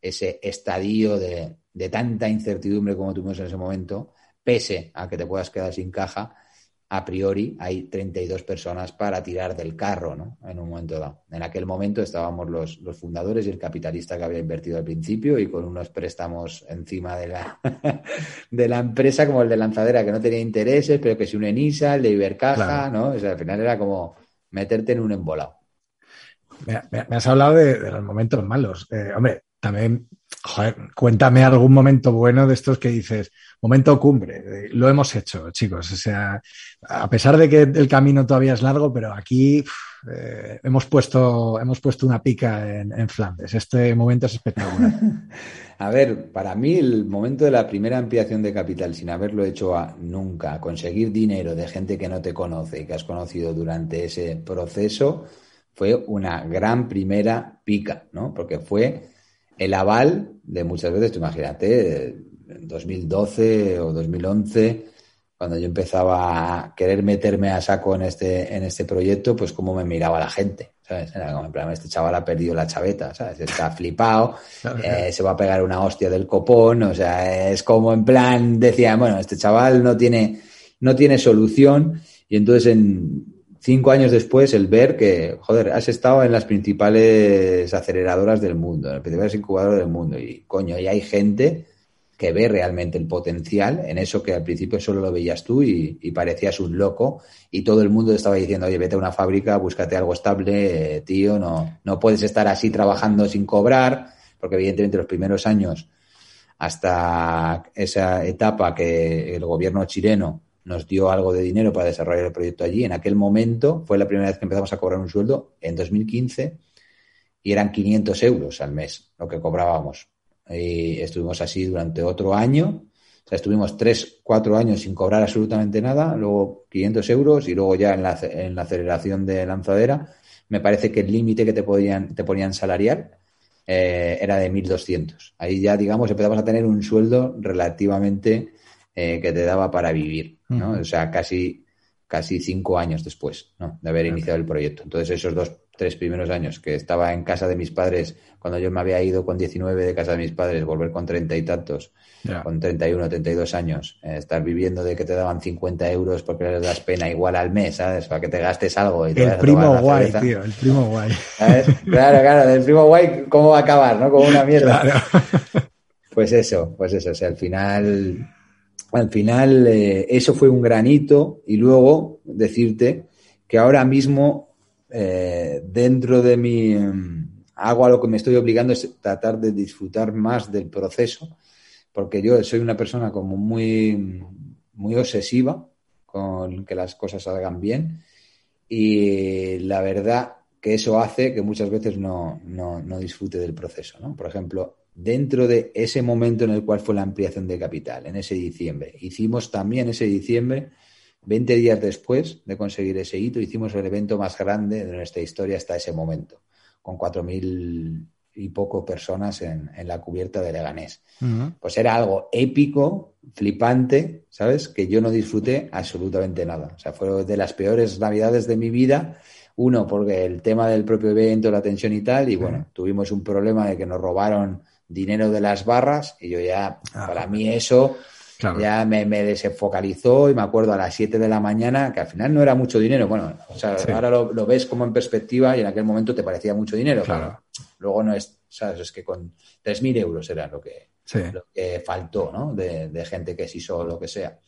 ese estadio de, de tanta incertidumbre como tuvimos en ese momento, pese a que te puedas quedar sin caja, a priori hay 32 personas para tirar del carro, ¿no? En un momento dado. En aquel momento estábamos los, los fundadores y el capitalista que había invertido al principio y con unos préstamos encima de la, de la empresa, como el de Lanzadera, que no tenía intereses, pero que si une NISA, el de Ibercaja, ¿no? O sea, al final era como meterte en un embolado. Me, has hablado de, los momentos malos. Eh, hombre, también, joder, cuéntame algún momento bueno de estos que dices, momento cumbre, lo hemos hecho, chicos. O sea, a pesar de que el camino todavía es largo, pero aquí eh, hemos, puesto, hemos puesto una pica en, Flandes. Este momento es espectacular. a ver, para mí el momento de la primera ampliación de capital, sin haberlo hecho a, nunca, conseguir dinero de gente que no te conoce y que has conocido durante ese proceso, fue una gran primera pica, ¿no? Porque fue el aval de muchas veces, tú imagínate, en 2012 o 2011, cuando yo empezaba a querer meterme a saco en este, en este proyecto, pues cómo me miraba la gente, ¿sabes? Era como en plan, este chaval ha perdido la chaveta, ¿sabes? Está flipado, eh, se va a pegar una hostia del copón, o sea, es como en plan, decía, bueno, este chaval no tiene, no tiene solución, y entonces en cinco años después el ver que, joder, has estado en las principales aceleradoras del mundo, en las principales incubadoras del mundo. Y, coño, y hay gente que ve realmente el potencial en eso que al principio solo lo veías tú y, parecías un loco. Y todo el mundo estaba diciendo, oye, vete a una fábrica, búscate algo estable, tío, no, no puedes estar así trabajando sin cobrar, porque evidentemente los primeros años hasta esa etapa que el gobierno chileno nos dio algo de dinero para desarrollar el proyecto allí. En aquel momento fue la primera vez que empezamos a cobrar un sueldo en 2015 y eran 500 euros al mes lo que cobrábamos. Y estuvimos así durante otro año. O sea, estuvimos tres, cuatro años sin cobrar absolutamente nada, luego 500 euros y luego ya en la, en la aceleración de lanzadera, me parece que el límite que te, podían, te ponían salarial eh, era de 1.200. Ahí ya, digamos, empezamos a tener un sueldo relativamente eh, que te daba para vivir, ¿no? O sea, casi, casi cinco años después de haber iniciado el proyecto. Entonces, esos dos, tres primeros años que estaba en casa de mis padres, cuando yo me había ido con 19 de casa de mis padres, volver con treinta y tantos, con 31, 32 años, eh, estar viviendo de que te daban 50 euros porque les das pena igual al mes, ¿sabes? Para que te gastes algo. Y el primo guay, tío, el primo guay. Claro, claro, del primo guay, ¿cómo va a acabar, no? Como una mierda. Pues eso, pues eso, o sea, al final al final eh, eso fue un granito y luego decirte que ahora mismo eh, dentro de mi mm, hago lo que me estoy obligando es tratar de disfrutar más del proceso porque yo soy una persona como muy, muy obsesiva con que las cosas salgan bien y la verdad que eso hace que muchas veces no, no, no disfrute del proceso. ¿no? Por ejemplo, dentro de ese momento en el cual fue la ampliación de capital, en ese diciembre, hicimos también ese diciembre, 20 días después de conseguir ese hito, hicimos el evento más grande de nuestra historia hasta ese momento, con 4.000 y poco personas en, la cubierta de Leganés. Pues era algo épico, flipante, ¿sabes? Que yo no disfruté absolutamente nada. O sea, fue de las peores navidades de mi vida uno, porque el tema del propio evento, la tensión y tal, y bueno, tuvimos un problema de que nos robaron dinero de las barras y yo ya, ah. para mí eso ya me, me, desfocalizó y me acuerdo a las 7 de la mañana que al final no era mucho dinero. Bueno, o sea, ahora lo, ves como en perspectiva y en aquel momento te parecía mucho dinero. Claro. luego no es, ¿sabes? Es que con 3.000 euros era lo que, lo que faltó, ¿no? De, de gente que se hizo lo que sea.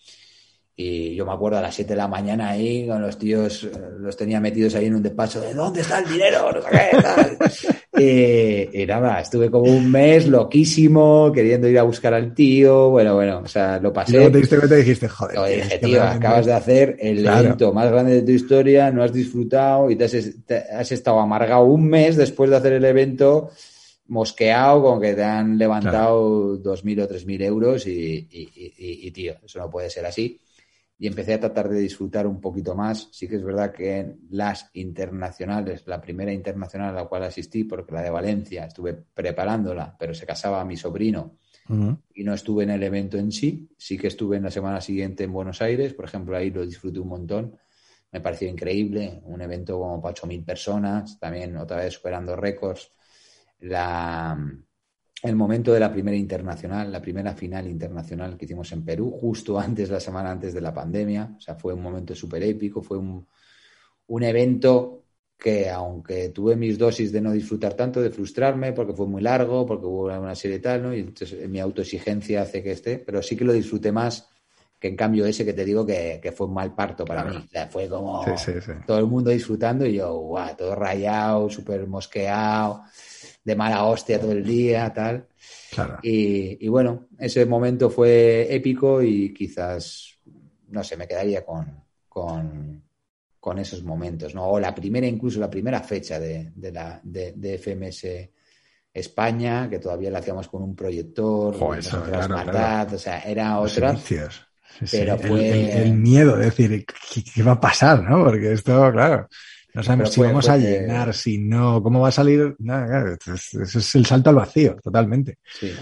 Y yo me acuerdo a las 7 de la mañana ahí con los tíos, eh, los tenía metidos ahí en un despacho de ¿dónde está el dinero? y, nada, estuve como un mes loquísimo, queriendo ir a buscar al tío. Bueno, bueno, o sea, lo pasé. Luego te diste cuenta y dijiste, joder. Lo dije, tío, acabas de hacer el evento más grande de tu historia, no has disfrutado y te has, estado amargado un mes después de hacer el evento mosqueado con que te han levantado dos 2.000 o 3.000 euros y, y, tío, eso no puede ser así y empecé a tratar de disfrutar un poquito más. Sí que es verdad que en las internacionales, la primera internacional a la cual asistí, porque la de Valencia estuve preparándola, pero se casaba mi sobrino y no estuve en el evento en sí. Sí que estuve en la semana siguiente en Buenos Aires, por ejemplo, ahí lo disfruté un montón. Me pareció increíble, un evento como para 8.000 personas, también otra vez superando récords. La, el momento de la primera internacional, la primera final internacional que hicimos en Perú, justo antes, la semana antes de la pandemia. O sea, fue un momento súper épico, fue un, un, evento que, aunque tuve mis dosis de no disfrutar tanto, de frustrarme, porque fue muy largo, porque hubo una serie tal, ¿no? Y entonces mi autoexigencia hace que esté, pero sí que lo disfruté más que en cambio ese que te digo que, que fue un mal parto para mí. O sea, fue como todo el mundo disfrutando y yo, guau, todo rayado, súper mosqueado de mala hostia todo el día, tal. Y, bueno, ese momento fue épico y quizás, no sé, me quedaría con, con, esos momentos, ¿no? O la primera, incluso la primera fecha de, la, de, FMS España, que todavía la hacíamos con un proyector, o sea, era otra. Pero el, miedo de decir, ¿qué, va a pasar? ¿no? Porque esto, claro, no sabemos si vamos a llenar, si no, cómo va a salir. Nada, eso es el salto al vacío, totalmente. Sí.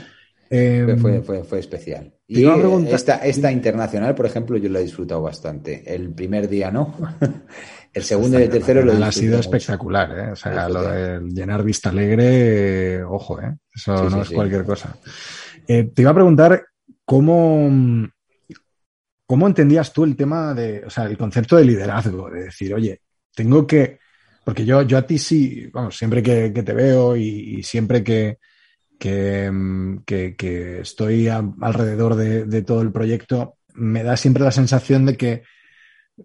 Em, fue, fue, fue, especial. Y esta, esta internacional, por ejemplo, yo la he disfrutado bastante. El primer día no. el segundo y el tercero lo he Ha sido espectacular, ¿eh? O sea, lo de llenar Vista Alegre, ojo, ¿eh? Eso no es cualquier cosa. Eh, te iba a preguntar cómo, cómo entendías tú el tema de, o sea, el concepto de liderazgo, de decir, oye, tengo que, porque yo, yo a ti sí, vamos, siempre que, te veo y, siempre que, mm, que, que, estoy alrededor de, todo el proyecto, me da siempre la sensación de que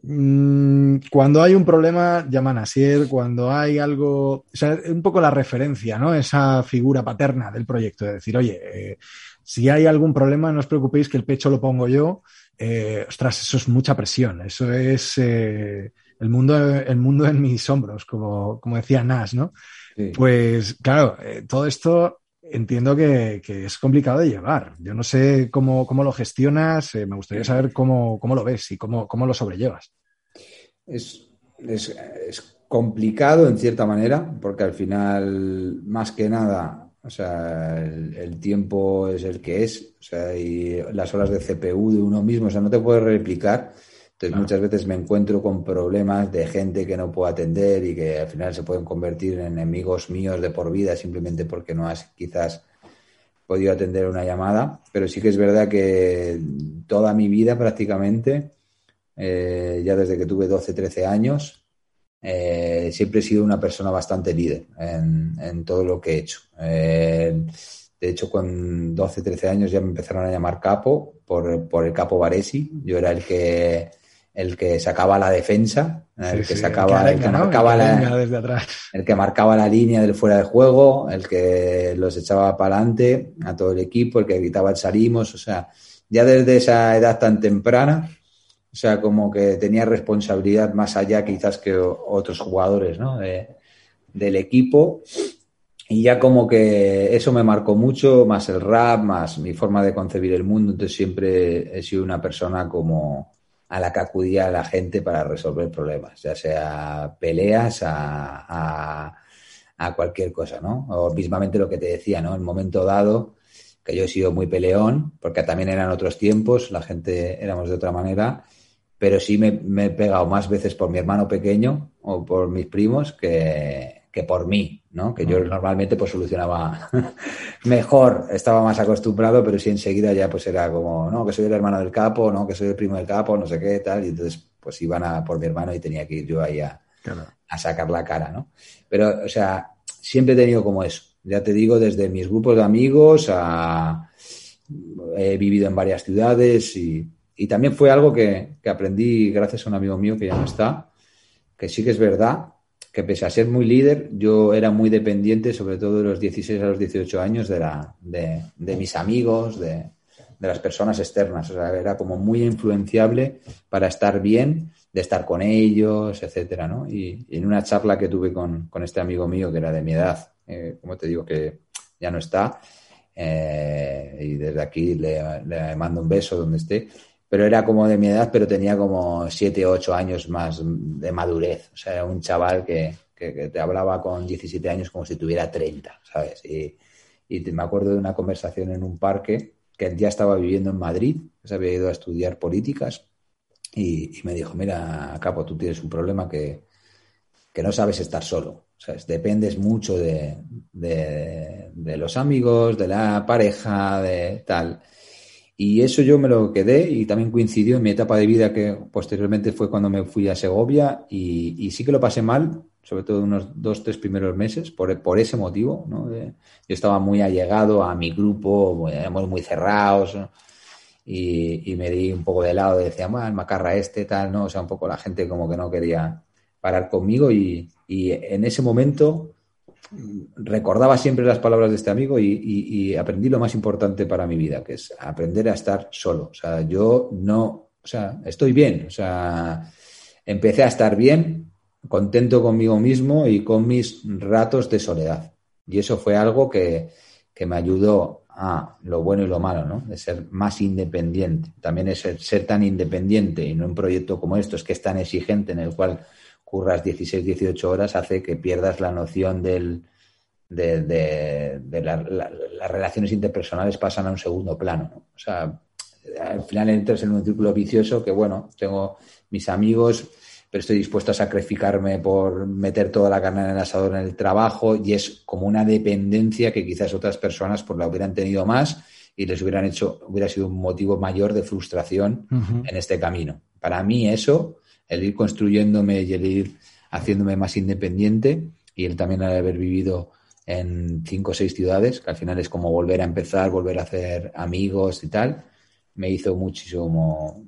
mm, cuando hay un problema llaman a Sier, cuando hay algo, o sea, un poco la referencia, ¿no? Esa figura paterna del proyecto, de decir, oye, eh, si hay algún problema, no os preocupéis que el pecho lo pongo yo. Eh, ostras, eso es mucha presión, eso es... Eh, el mundo, el mundo en mis hombros, como, como decía Nash, ¿no? Pues claro, eh, todo esto entiendo que, es complicado de llevar. Yo no sé cómo, cómo lo gestionas, me gustaría saber cómo, cómo, lo ves y cómo, cómo lo sobrellevas. Es, es, complicado en cierta manera, porque al final, más que nada, o sea, el, el, tiempo es el que es, o sea, y las horas de CPU de uno mismo, o sea, no te puedes replicar. Entonces muchas veces me encuentro con problemas de gente que no puedo atender y que al final se pueden convertir en enemigos míos de por vida simplemente porque no has quizás podido atender una llamada. Pero sí que es verdad que toda mi vida prácticamente, eh, ya desde que tuve 12, 13 años, eh, siempre he sido una persona bastante líder en, todo lo que he hecho. Eh, de hecho, con 12, 13 años ya me empezaron a llamar capo por, por el capo Varesi. Yo era el que el que sacaba la defensa, el que sacaba, el que, marcaba la, desde atrás. el que marcaba la línea del fuera de juego, el que los echaba para adelante a todo el equipo, el que gritaba el salimos, o sea, ya desde esa edad tan temprana, o sea, como que tenía responsabilidad más allá quizás que otros jugadores, ¿no? del equipo y ya como que eso me marcó mucho, más el rap, más mi forma de concebir el mundo. Entonces siempre he sido una persona como a la que acudía la gente para resolver problemas, ya sea peleas a, a, cualquier cosa, ¿no? O mismamente lo que te decía, ¿no? En momento dado, que yo he sido muy peleón, porque también eran otros tiempos, la gente éramos de otra manera, pero sí me, me he pegado más veces por mi hermano pequeño o por mis primos que, que por mí, ¿no? Que yo normalmente pues solucionaba mejor, estaba más acostumbrado, pero sí enseguida ya pues era como, no, que soy el hermano del capo, no, que soy el primo del capo, no sé qué, tal, y entonces pues iban a por mi hermano y tenía que ir yo ahí a, a sacar la cara, ¿no? Pero, o sea, siempre he tenido como eso, ya te digo, desde mis grupos de amigos a... He vivido en varias ciudades y, y también fue algo que, que aprendí gracias a un amigo mío que ya no está, que sí que es verdad que pese a ser muy líder, yo era muy dependiente, sobre todo de los 16 a los 18 años, de, la, de, de mis amigos, de, de, las personas externas. O sea, era como muy influenciable para estar bien, de estar con ellos, etcétera, ¿no? Y, en una charla que tuve con, con, este amigo mío, que era de mi edad, eh, como te digo, que ya no está, eh, y desde aquí le, le mando un beso donde esté, pero era como de mi edad, pero tenía como siete, ocho años más de madurez. O sea, un chaval que, que, te hablaba con 17 años como si tuviera 30, ¿sabes? Y, y me acuerdo de una conversación en un parque que ya estaba viviendo en Madrid, se había ido a estudiar políticas y, me dijo, mira, Capo, tú tienes un problema que, que no sabes estar solo. ¿sabes? Dependes mucho de, de los amigos, de la pareja, de tal. Y eso yo me lo quedé y también coincidió en mi etapa de vida que posteriormente fue cuando me fui a Segovia y, sí que lo pasé mal, sobre todo unos dos, tres primeros meses, por, por ese motivo. ¿no? yo estaba muy allegado a mi grupo, éramos muy cerrados y, me di un poco de lado, decía, el macarra este, tal, ¿no? O sea, un poco la gente como que no quería parar conmigo y en ese momento recordaba siempre las palabras de este amigo y, aprendí lo más importante para mi vida, que es aprender a estar solo. O sea, yo no, o sea, estoy bien. O sea, empecé a estar bien, contento conmigo mismo y con mis ratos de soledad. Y eso fue algo que, que me ayudó a lo bueno y lo malo, ¿no? De ser más independiente. También es ser, ser tan independiente y no un proyecto como esto, es que es tan exigente en el cual curras 16, 18 horas hace que pierdas la noción del, de, de, las relaciones interpersonales pasan a un segundo plano. O sea, al final entras en un círculo vicioso que, bueno, tengo mis amigos, pero estoy dispuesto a sacrificarme por meter toda la carne en el asador en el trabajo y es como una dependencia que quizás otras personas pues la hubieran tenido más y les hubieran hecho, hubiera sido un motivo mayor de frustración en este camino. Para mí eso el ir construyéndome y el ir haciéndome más independiente y el también haber vivido en cinco o seis ciudades, que al final es como volver a empezar, volver a hacer amigos y tal, me hizo muchísimo,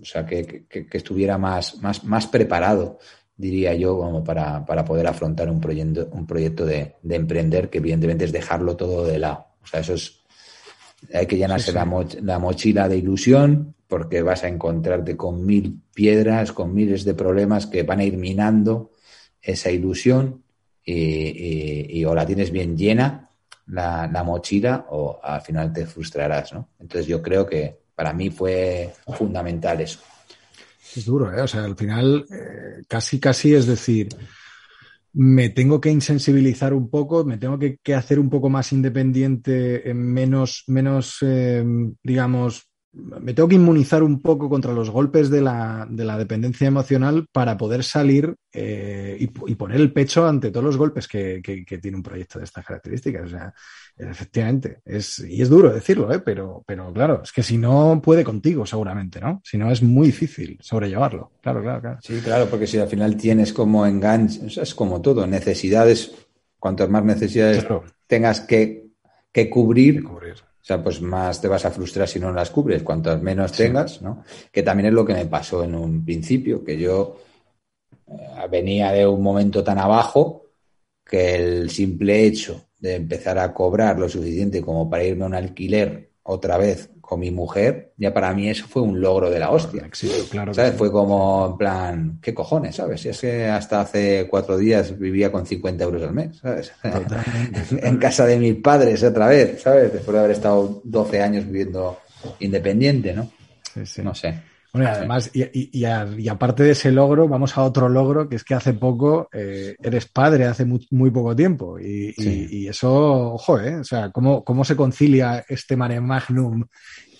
o sea, que, estuviera más, más, más preparado, diría yo, como para, para poder afrontar un proyecto, un proyecto de, de, emprender, que evidentemente es dejarlo todo de lado. O sea, eso es, hay que llenarse la mochila de ilusión, porque vas a encontrarte con mil piedras, con miles de problemas que van a ir minando esa ilusión y, o la tienes bien llena la, mochila o al final te frustrarás, ¿no? Entonces yo creo que para mí fue fundamental eso. Es duro, ¿eh? O sea, al final eh, casi, casi es decir, me tengo que insensibilizar un poco, me tengo que, hacer un poco más independiente, menos, menos eh, digamos, me tengo que inmunizar un poco contra los golpes de la, de la dependencia emocional para poder salir eh, y, poner el pecho ante todos los golpes que, que, tiene un proyecto de estas características. O sea, efectivamente, es, y es duro decirlo, ¿eh? pero, pero claro, es que si no puede contigo, seguramente, ¿no? Si no, es muy difícil sobrellevarlo. Claro, claro, claro. Sí, claro, porque si al final tienes como enganche, es como todo, necesidades, cuantas más necesidades tengas que, que cubrir, sea, pues más te vas a frustrar si no las cubres, cuantas menos tengas, ¿no? Que también es lo que me pasó en un principio, que yo eh, venía de un momento tan abajo que el simple hecho de empezar a cobrar lo suficiente como para irme a un alquiler otra vez con mi mujer, ya para mí eso fue un logro de la hostia. claro ¿Sabes? Fue como en plan, ¿qué cojones? ¿Sabes? Si es que hasta hace cuatro días vivía con 50 euros al mes, ¿sabes? en casa de mis padres otra vez, ¿sabes? Después de haber estado 12 años viviendo independiente, ¿no? Sí, sí. No sé. Bueno, y además, y, y, y, aparte de ese logro, vamos a otro logro, que es que hace poco eh, eres padre, hace muy, muy poco tiempo. Y, sí. y, eso, ojo, ¿eh? O sea, ¿cómo, cómo se concilia este mare magnum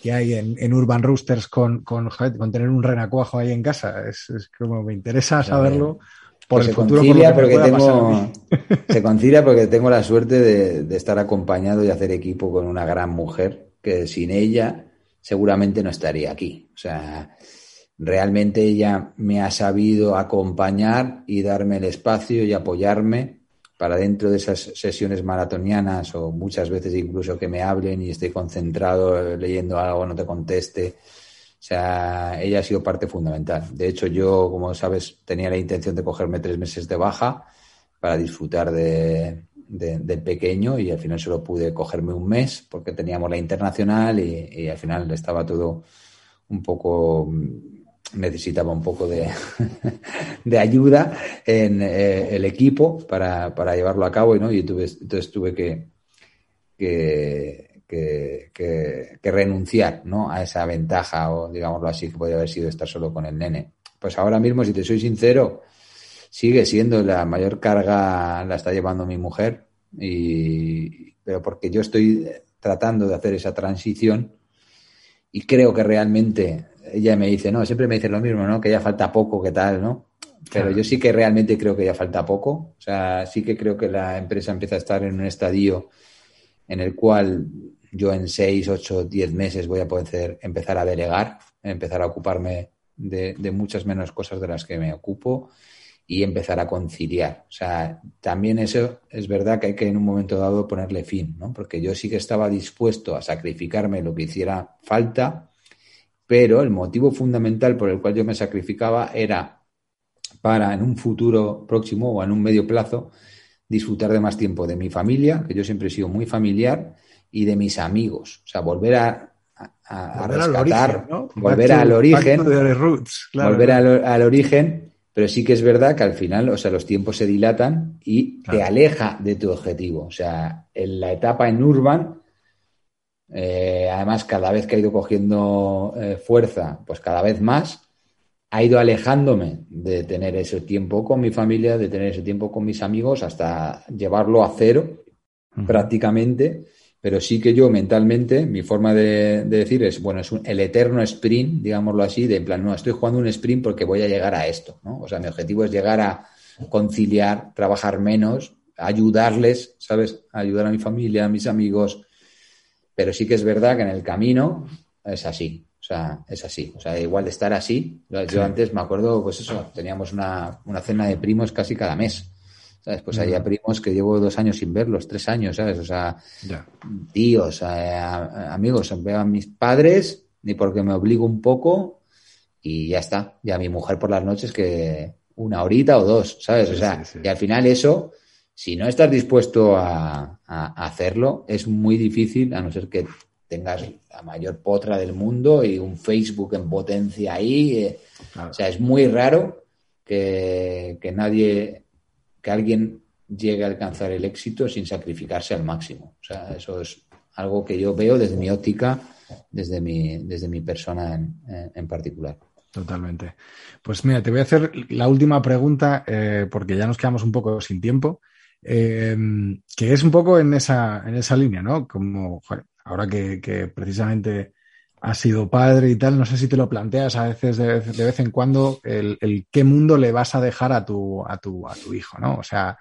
que hay en, en Urban Roosters con, con, con, tener un renacuajo ahí en casa? Es, es como me interesa saberlo. Por pues el se futuro, concilia por porque tengo, se concilia porque tengo la suerte de, de estar acompañado y hacer equipo con una gran mujer que sin ella seguramente no estaría aquí. O sea, realmente ella me ha sabido acompañar y darme el espacio y apoyarme para dentro de esas sesiones maratonianas o muchas veces incluso que me hablen y esté concentrado leyendo algo, no te conteste. O sea, ella ha sido parte fundamental. De hecho, yo, como sabes, tenía la intención de cogerme tres meses de baja para disfrutar de, de, del pequeño y al final solo pude cogerme un mes porque teníamos la internacional y, al final estaba todo un poco necesitaba un poco de, de ayuda en eh, el equipo para, para, llevarlo a cabo y no y tuve, entonces tuve que, que, que, que, renunciar ¿no? a esa ventaja o digámoslo así que podría haber sido estar solo con el nene pues ahora mismo si te soy sincero sigue siendo la mayor carga la está llevando mi mujer y pero porque yo estoy tratando de hacer esa transición y creo que realmente ella me dice, no, siempre me dice lo mismo, ¿no? Que ya falta poco, que tal, ¿no? Pero claro. yo sí que realmente creo que ya falta poco. O sea, sí que creo que la empresa empieza a estar en un estadio en el cual yo en seis, ocho, diez meses voy a poder empezar a delegar, empezar a ocuparme de, de muchas menos cosas de las que me ocupo y empezar a conciliar. O sea, también eso es verdad que hay que en un momento dado ponerle fin, ¿no? Porque yo sí que estaba dispuesto a sacrificarme lo que hiciera falta, pero el motivo fundamental por el cual yo me sacrificaba era para en un futuro próximo o en un medio plazo disfrutar de más tiempo de mi familia, que yo siempre he sido muy familiar, y de mis amigos. O sea, volver a, a, a rescatar, al origen, ¿no? volver al origen, roots, claro, volver al, al origen pero sí que es verdad que al final, o sea, los tiempos se dilatan y claro. te aleja de tu objetivo. O sea, en la etapa en Urban, eh, además, cada vez que ha ido cogiendo eh, fuerza, pues cada vez más, ha ido alejándome de tener ese tiempo con mi familia, de tener ese tiempo con mis amigos, hasta llevarlo a cero uh -huh. prácticamente pero sí que yo mentalmente, mi forma de, de decir es, bueno, es un, el eterno sprint, digámoslo así, de en plan, no, estoy jugando un sprint porque voy a llegar a esto, ¿no? O sea, mi objetivo es llegar a conciliar, trabajar menos, ayudarles, ¿sabes? Ayudar a mi familia, a mis amigos, pero sí que es verdad que en el camino es así, o sea, es así, o sea, igual de estar así, yo antes me acuerdo, pues eso, teníamos una, una cena de primos casi cada mes, ¿sabes? Pues había primos que llevo dos años sin verlos, tres años, ¿sabes? O sea, tíos, amigos, veo a mis padres, ni porque me obligo un poco y ya está. Ya mi mujer por las noches que una horita o dos, ¿sabes? O sea, sí, sí. y al final eso, si no estás dispuesto a, a, hacerlo, es muy difícil, a no ser que tengas la mayor potra del mundo y un Facebook en potencia ahí. Eh, claro. O sea, es muy raro que, que nadie que alguien llegue a alcanzar el éxito sin sacrificarse al máximo. O sea, eso es algo que yo veo desde mi óptica, desde mi, desde mi persona en, en particular. Totalmente. Pues mira, te voy a hacer la última pregunta, eh, porque ya nos quedamos un poco sin tiempo, eh, que es un poco en esa, en esa línea, ¿no? Como joder, ahora que, que precisamente has sido padre y tal, no sé si te lo planteas a veces de, de vez en cuando el, el, qué mundo le vas a dejar a tu, a tu, a tu hijo, ¿no? O sea,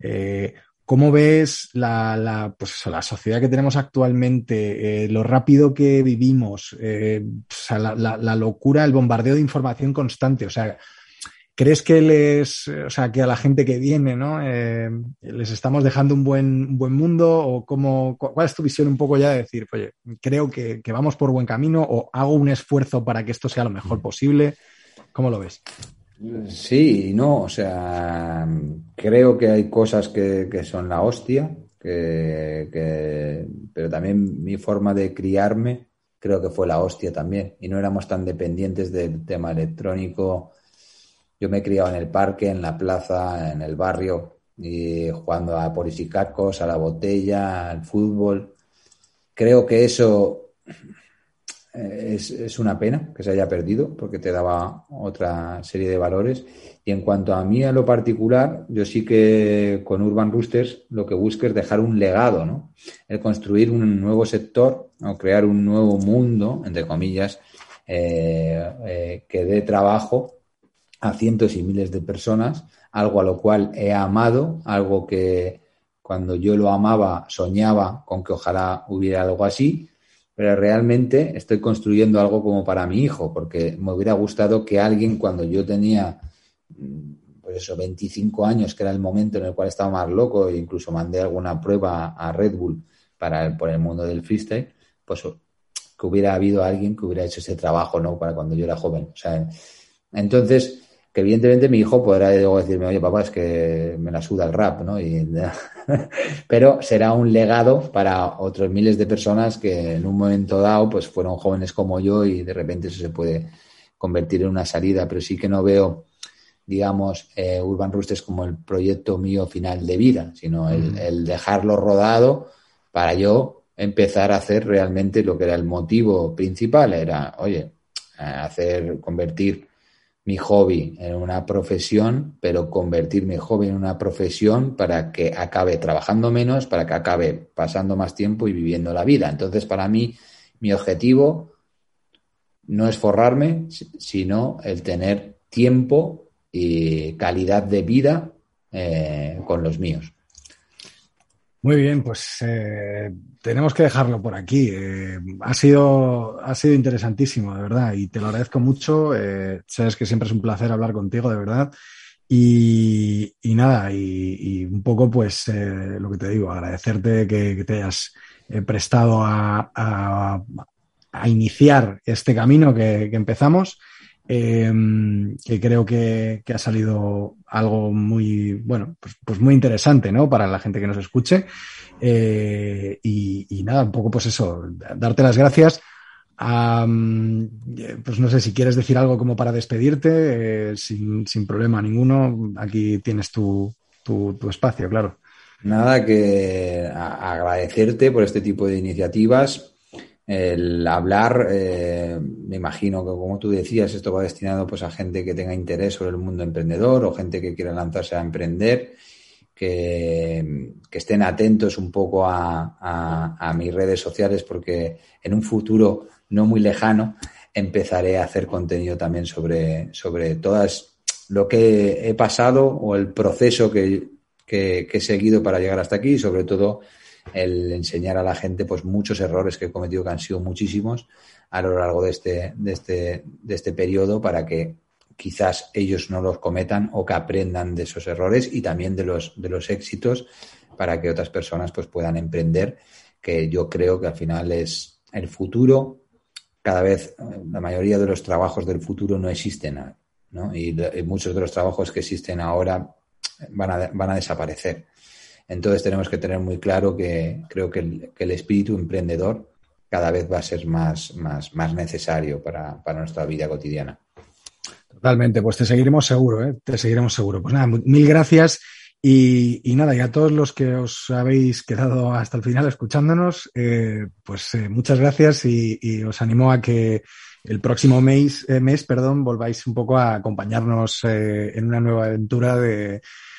eh, ¿cómo ves la, la, pues la sociedad que tenemos actualmente, eh, lo rápido que vivimos, eh, o sea, la, la, la, locura, el bombardeo de información constante? O sea, ¿Crees que les, o sea, que a la gente que viene, ¿no? Eh, les estamos dejando un buen, buen mundo o cómo, cuál es tu visión un poco ya de decir, oye, creo que, vamos por buen camino o hago un esfuerzo para que esto sea lo mejor posible? ¿Cómo lo ves? Sí, no, o sea, creo que hay cosas que, son la hostia, que, pero también mi forma de criarme creo que fue la hostia también y no éramos tan dependientes del tema electrónico yo me he criado en el parque, en la plaza, en el barrio, y jugando a polisicacos, a la botella, al fútbol. Creo que eso eh, es, una pena que se haya perdido porque te daba otra serie de valores. Y en cuanto a mí, a lo particular, yo sí que con Urban Roosters lo que busco es dejar un legado, ¿no? El construir un nuevo sector o crear un nuevo mundo, entre comillas, eh, eh, que dé trabajo a cientos y miles de personas, algo a lo cual he amado, algo que cuando yo lo amaba soñaba con que ojalá hubiera algo así, pero realmente estoy construyendo algo como para mi hijo, porque me hubiera gustado que alguien cuando yo tenía, mm, pues eso, 25 años, que era el momento en el cual estaba más loco, e incluso mandé alguna prueba a Red Bull para por el mundo del freestyle, pues que hubiera habido alguien que hubiera hecho ese trabajo, ¿no? Para cuando yo era joven. O sea, entonces, que evidentemente mi hijo podrá luego decirme, oye papá, es que me la suda el rap, ¿no? pero será un legado para otros miles de personas que en un momento dado pues fueron jóvenes como yo y de repente eso se puede convertir en una salida, pero sí que no veo digamos, eh, Urban Roosters como el proyecto mío final de vida, sino el, mm. el, dejarlo rodado para yo empezar a hacer realmente lo que era el motivo principal, era, oye, hacer, convertir mi hobby en una profesión, pero convertir mi hobby en una profesión para que acabe trabajando menos, para que acabe pasando más tiempo y viviendo la vida. Entonces, para mí, mi objetivo no es forrarme, sino el tener tiempo y calidad de vida eh, con los míos. Muy bien, pues eh, tenemos que dejarlo por aquí. Eh, ha, sido, ha sido interesantísimo, de verdad, y te lo agradezco mucho. Eh, sabes que siempre es un placer hablar contigo, de verdad. Y, nada, y, un poco, pues, lo que te digo, agradecerte que, te hayas prestado a, iniciar este camino que empezamos Em, que creo que, ha salido algo muy, bueno, pues, pues, muy interesante, ¿no? Para la gente que nos escuche. Eh, y, nada, un poco pues eso, darte las gracias. pues no sé si quieres decir algo como para despedirte, eh, sin, problema ninguno. Aquí tienes tu, tu espacio, claro. Nada, que agradecerte por este tipo de iniciativas el hablar, eh, me imagino que como tú decías, esto va destinado pues a gente que tenga interés sobre el mundo emprendedor o gente que quiera lanzarse a emprender, que, estén atentos un poco a, mis redes sociales porque en un futuro no muy lejano empezaré a hacer contenido también sobre, sobre todas lo que he pasado o el proceso que, que he seguido para llegar hasta aquí y sobre todo el enseñar a la gente pues muchos errores que he cometido, que han sido muchísimos a lo largo de este, de este, de este periodo para que quizás ellos no los cometan o que aprendan de esos errores y también de los, de los éxitos para que otras personas pues puedan emprender, que yo creo que al final es el futuro. Cada vez la mayoría de los trabajos del futuro no existen, ¿no? Y, muchos de los trabajos que existen ahora van a, van a desaparecer. Entonces tenemos que tener muy claro que creo que el, espíritu emprendedor cada vez va a ser más, más, más necesario para, nuestra vida cotidiana. Totalmente, pues te seguiremos seguro, ¿eh? te seguiremos seguro. Pues nada, mil gracias y, nada, y a todos los que os habéis quedado hasta el final escuchándonos, eh, pues eh, muchas gracias y, os animo a que el próximo mes, mes perdón, volváis un poco a acompañarnos en una nueva aventura de